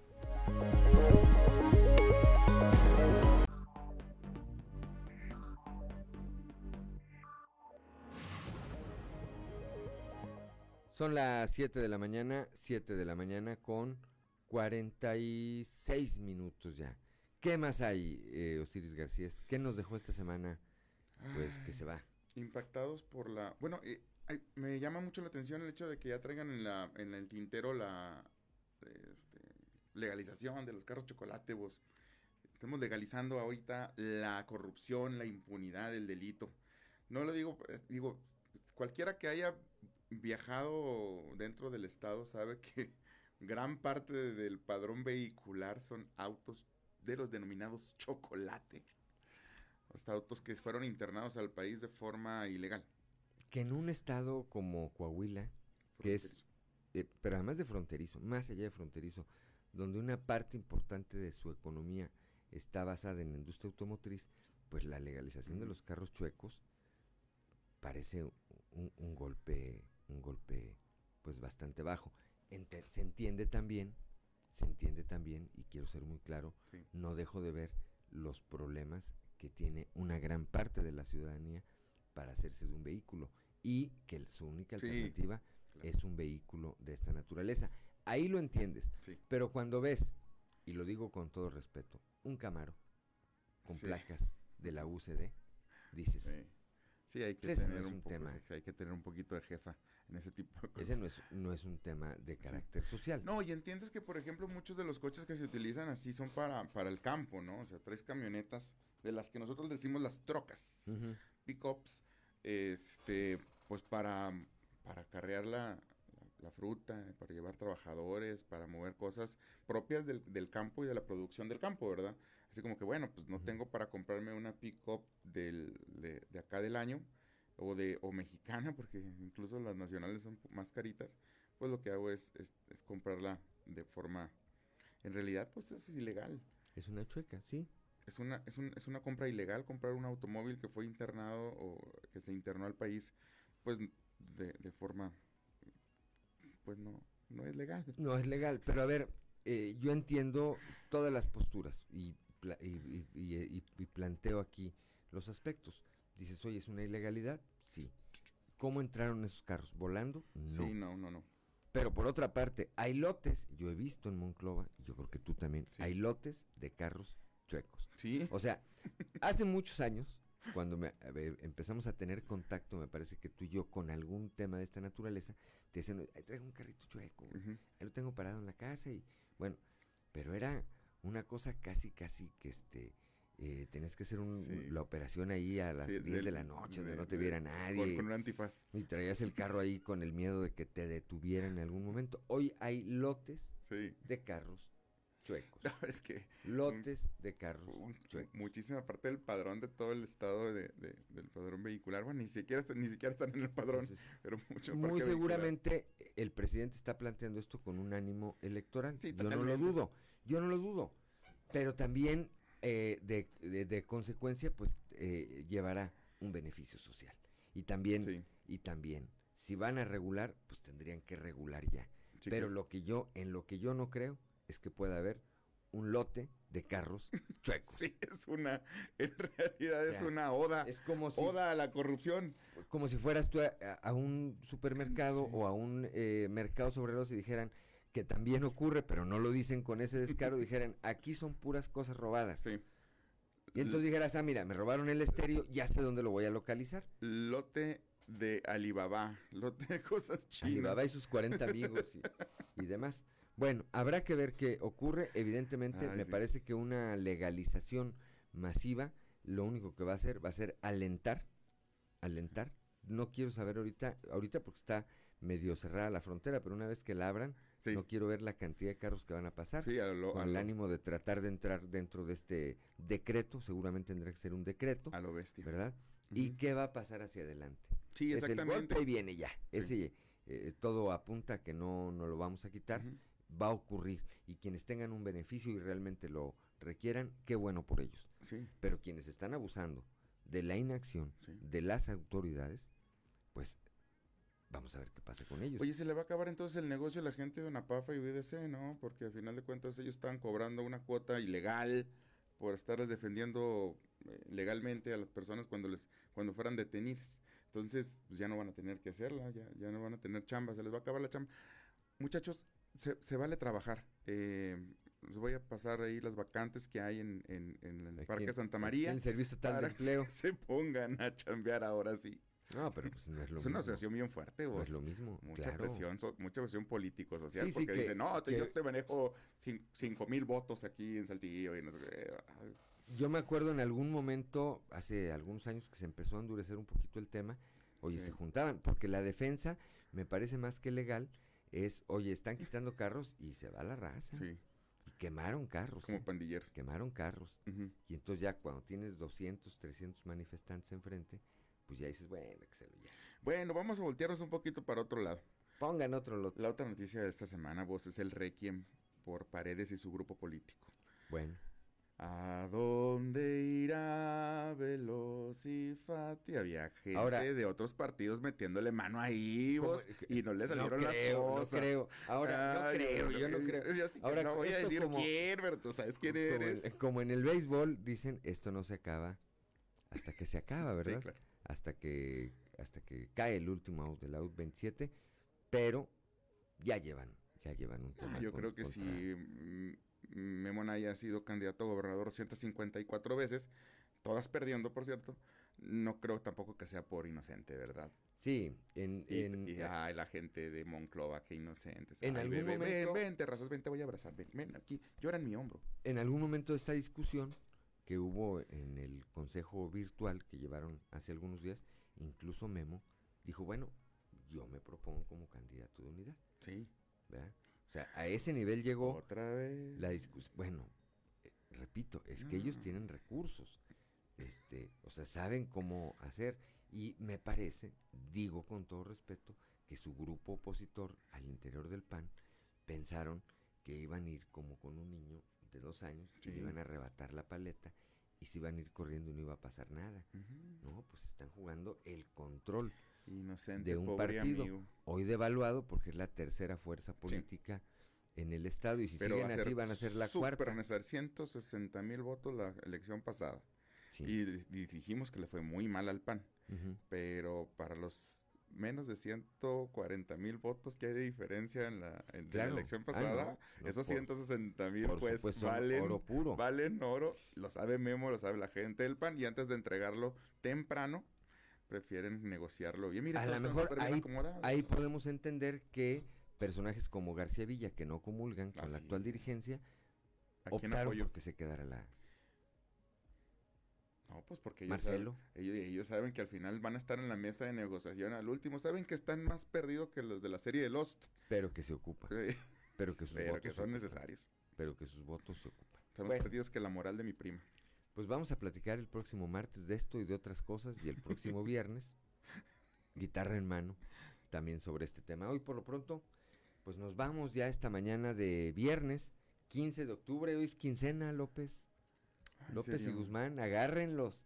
Son las 7 de la mañana, 7 de la mañana con 46 minutos ya. ¿Qué más hay, eh, Osiris García? ¿Qué nos dejó esta semana? Pues que se va. Impactados por la... Bueno, eh, me llama mucho la atención el hecho de que ya traigan en, la, en el tintero la este, legalización de los carros chocolate, vos. Estamos legalizando ahorita la corrupción, la impunidad, el delito. No lo digo, eh, digo, cualquiera que haya viajado dentro del estado sabe que gran parte del padrón vehicular son autos de los denominados chocolate. Hasta autos que fueron internados al país de forma ilegal. Que en un estado como Coahuila, que es, eh, pero además de fronterizo, más allá de fronterizo, donde una parte importante de su economía está basada en la industria automotriz, pues la legalización de los carros chuecos parece un, golpe, un golpe pues bastante bajo. se entiende también, se entiende también, y quiero ser muy claro, no dejo de ver los problemas que tiene una gran parte de la ciudadanía para hacerse de un vehículo y que su única alternativa es un vehículo de esta naturaleza. Ahí lo entiendes, pero cuando ves, y lo digo con todo respeto, un Camaro con placas de la UCD, dices, Sí, hay que, tener un, tema. hay que tener un poquito de jefa en ese tipo de cosas. Ese no es, no es un tema de carácter social. No, y entiendes que, por ejemplo, muchos de los coches que se utilizan así son para, para el campo, ¿no? O sea, tres camionetas de las que nosotros decimos las trocas, pickups, este, pues para, para carrear la, la, fruta, para llevar trabajadores, para mover cosas propias del, del, campo y de la producción del campo, ¿verdad? Así como que, bueno, pues no tengo para comprarme una pick-up de, de, acá del año o, de, o mexicana, porque incluso las nacionales son más caritas, pues lo que hago es, es, comprarla de forma... En realidad, pues es ilegal. Es una chueca, sí. Es una, es, un, es una compra ilegal comprar un automóvil que fue internado o que se internó al país, pues de, de forma pues no, no es legal. No es legal, pero a ver, eh, yo entiendo todas las posturas y, y, planteo aquí los aspectos. Dices, oye, ¿es una ilegalidad? Sí. ¿Cómo entraron esos carros? ¿Volando? No. Sí, no, no, no. Pero por otra parte, hay lotes, yo he visto en Monclova, y yo creo que tú también, hay lotes de carros chuecos. Sí. O sea, hace muchos años, cuando me, empezamos a tener contacto, me parece que tú y yo, con algún tema de esta naturaleza, te dicen, traigo un carrito chueco, ahí lo tengo parado en la casa y bueno, pero era una cosa casi, casi que este, eh, tenías que hacer la operación ahí a las 10 de la noche, donde no te viera nadie. Con, un antifaz. Y traías el carro ahí con el miedo de que te detuvieran en algún momento. Hoy hay lotes de carros chuecos. es que... Lotes de carros Muchísima parte del padrón de todo el estado de, del padrón vehicular. Bueno, ni siquiera, ni siquiera están en el padrón, pero mucho Muy seguramente el presidente está planteando esto con un ánimo electoral. Yo no lo dudo, yo no lo dudo. Pero también eh, de, consecuencia, pues eh, llevará un beneficio social. Y también, y también, si van a regular, pues tendrían que regular ya. pero lo que yo, en lo que yo no creo, es que pueda haber un lote de carros chuecos. Sí, es una, en realidad es una oda, es como si, oda a la corrupción. Como si fueras tú a, un supermercado o a un eh, mercado sobre y dijeran que también ocurre, pero no lo dicen con ese descaro, dijeran, aquí son puras cosas robadas. Sí. Y entonces dijeras, ah, mira, me robaron el estéreo, ya sé dónde lo voy a localizar. Lote de Alibaba, lote de cosas chinas. Alibaba y sus 40 amigos y, y demás. Bueno, habrá que ver qué ocurre. Evidentemente, me parece que una legalización masiva, lo único que va a hacer va a ser alentar, alentar. No quiero saber ahorita, ahorita porque está medio cerrada la frontera, pero una vez que la abran, no quiero ver la cantidad de carros que van a pasar. con el ánimo de tratar de entrar dentro de este decreto, seguramente tendrá que ser un decreto. A lo bestia. ¿Verdad? ¿Y qué va a pasar hacia adelante? Sí, exactamente. Es el golpe viene ya. Ese, eh, todo apunta que no, no lo vamos a quitar va a ocurrir y quienes tengan un beneficio y realmente lo requieran, qué bueno por ellos. Sí. Pero quienes están abusando de la inacción de las autoridades, pues vamos a ver qué pasa con ellos. Oye, se le va a acabar entonces el negocio a la gente de Napafa y UDC, ¿no? Porque al final de cuentas ellos están cobrando una cuota ilegal por estarles defendiendo eh, legalmente a las personas cuando les cuando fueran detenidas. Entonces, pues ya no van a tener que hacerla, ya, ya no van a tener chamba, se les va a acabar la chamba. Muchachos, se, se vale trabajar. Eh, les voy a pasar ahí las vacantes que hay en, en, en el Parque Santa María. en Servicio Total de Empleo. que se pongan a chambear ahora sí. No, pero pues no es lo Es una mismo. asociación bien fuerte, No vos. es lo mismo, Mucha claro. presión, so- mucha presión político-social, Sí, sí, porque que- dicen, no, te- que- yo te manejo cin- cinco mil votos aquí en Saltillo y no sé qué. Ay, Yo me acuerdo en algún momento, hace algunos años, que se empezó a endurecer un poquito el tema. Oye, Sí. se juntaban, porque la defensa, me parece más que legal, es, oye, están quitando carros y se va la raza. Sí. Y quemaron carros. Como ¿eh? pandilleros. Quemaron carros. Y entonces ya cuando tienes 200, 300 manifestantes enfrente, pues ya dices, bueno, que se lo ya. Bueno, vamos a voltearnos un poquito para otro lado. Pongan otro lote. La otra noticia de esta semana, vos, es el requiem por Paredes y su grupo político. Bueno. ¿A dónde irá Velocifati? Había gente Ahora- de otros partidos metiéndole mano ahí, y no le salieron No creo, no las cosas. creo. Ahora, no creo, yo no creo. Yo sí que Ahora, no voy a decir como- quién, pero tú sabes quién como eres. como en el béisbol dicen, esto no se acaba hasta que se acaba, ¿verdad? claro. Hasta que hasta que cae el último out del out 27, pero ya llevan, ya llevan un tema. Yo con- creo que contra- si mm, Memo Naya ha sido candidato a gobernador 154 veces, todas perdiendo, por cierto, no creo tampoco que sea por inocente, ¿verdad? Sí, en, Y, en- y, ay, la gente de Monclova, qué inocentes. En Ay, algún momento- Ven, ven, terrazas, ven, te voy a abrazar. Ven, ven aquí, llora en mi hombro. en algún momento de esta discusión que hubo en el consejo virtual que llevaron hace algunos días, incluso Memo dijo, bueno, yo me propongo como candidato de unidad. Sí. ¿verdad? O sea, a ese nivel llegó Otra vez. la discusión. Bueno, eh, repito, es que ellos tienen recursos. Este, o sea, saben cómo hacer. Y me parece, digo con todo respeto, que su grupo opositor al interior del PAN pensaron que iban a ir como con un niño de dos años, que le Sí. iban a arrebatar la paleta y se iban a ir corriendo y no iba a pasar nada. No, pues están jugando el control Inocente, de un pobre partido, amigo. hoy devaluado porque es la tercera fuerza política en el estado y si Pero siguen así van a ser la cuarta. necesario, 160 mil votos la elección pasada. Sí. Y, di- di- dijimos que le fue muy mal al PAN. Pero para los menos de 140 mil votos que hay de diferencia en la, en la elección Ah, pasada, no, esos por- 160 mil pues supuesto, valen oro puro. Valen oro, lo sabe Memo, lo sabe la gente del PAN y antes de entregarlo temprano prefieren negociarlo. Y mira, a lo están mejor ahí, podemos entender que personajes como García Villa, que no comulgan con la actual dirigencia, ¿A quién optaron apoyo? porque se quedara la... No, pues porque ellos Marcelo. saben, ellos, ellos saben que al final van a estar en la mesa de negociación al último. Saben que están más perdidos que los de la serie de Lost. Pero que se ocupa. Sí. Pero que sus Pero votos que son ocupan. necesarios. Pero que sus votos se ocupan. Estamos Bueno. perdidos que la moral de mi prima. Pues vamos a platicar el próximo martes de esto y de otras cosas y el próximo viernes, guitarra en mano, también sobre este tema. Hoy por lo pronto, pues nos vamos ya esta mañana de viernes, 15 de octubre, hoy es quincena, López. Ah, ¿en López y? Guzmán, agárrenlos,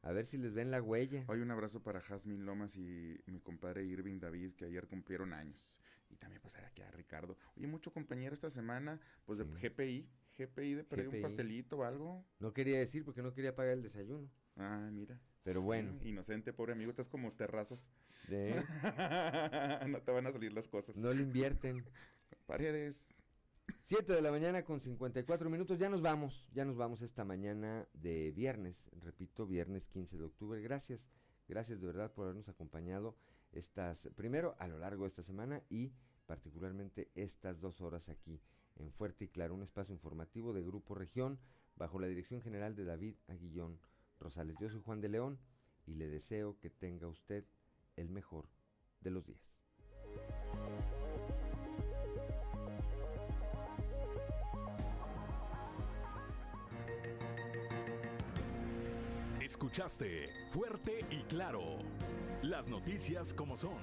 a ver si les ven la huella. Hoy un abrazo para Jazmín Lomas y mi compadre Irving David, que ayer cumplieron años. Y también pues aquí a Ricardo. Oye, mucho compañero esta semana, pues de GPI, GPI de perder GPI. un pastelito o algo. No quería decir porque no quería pagar el desayuno. Ah, mira. Pero bueno. Inocente, pobre amigo, estás como terrazas. No te van a salir las cosas. No le invierten. Paredes. 7 de la mañana con 54 minutos. Ya nos vamos. Ya nos vamos esta mañana de viernes. Repito, viernes 15 de octubre. Gracias. Gracias de verdad por habernos acompañado estas, primero a lo largo de esta semana y particularmente estas dos horas aquí en Fuerte y Claro, un espacio informativo de Grupo Región bajo la dirección general de David Aguillón Rosales. Yo soy Juan de León y le deseo que tenga usted el mejor de los días. Escuchaste Fuerte y Claro. Las noticias como son.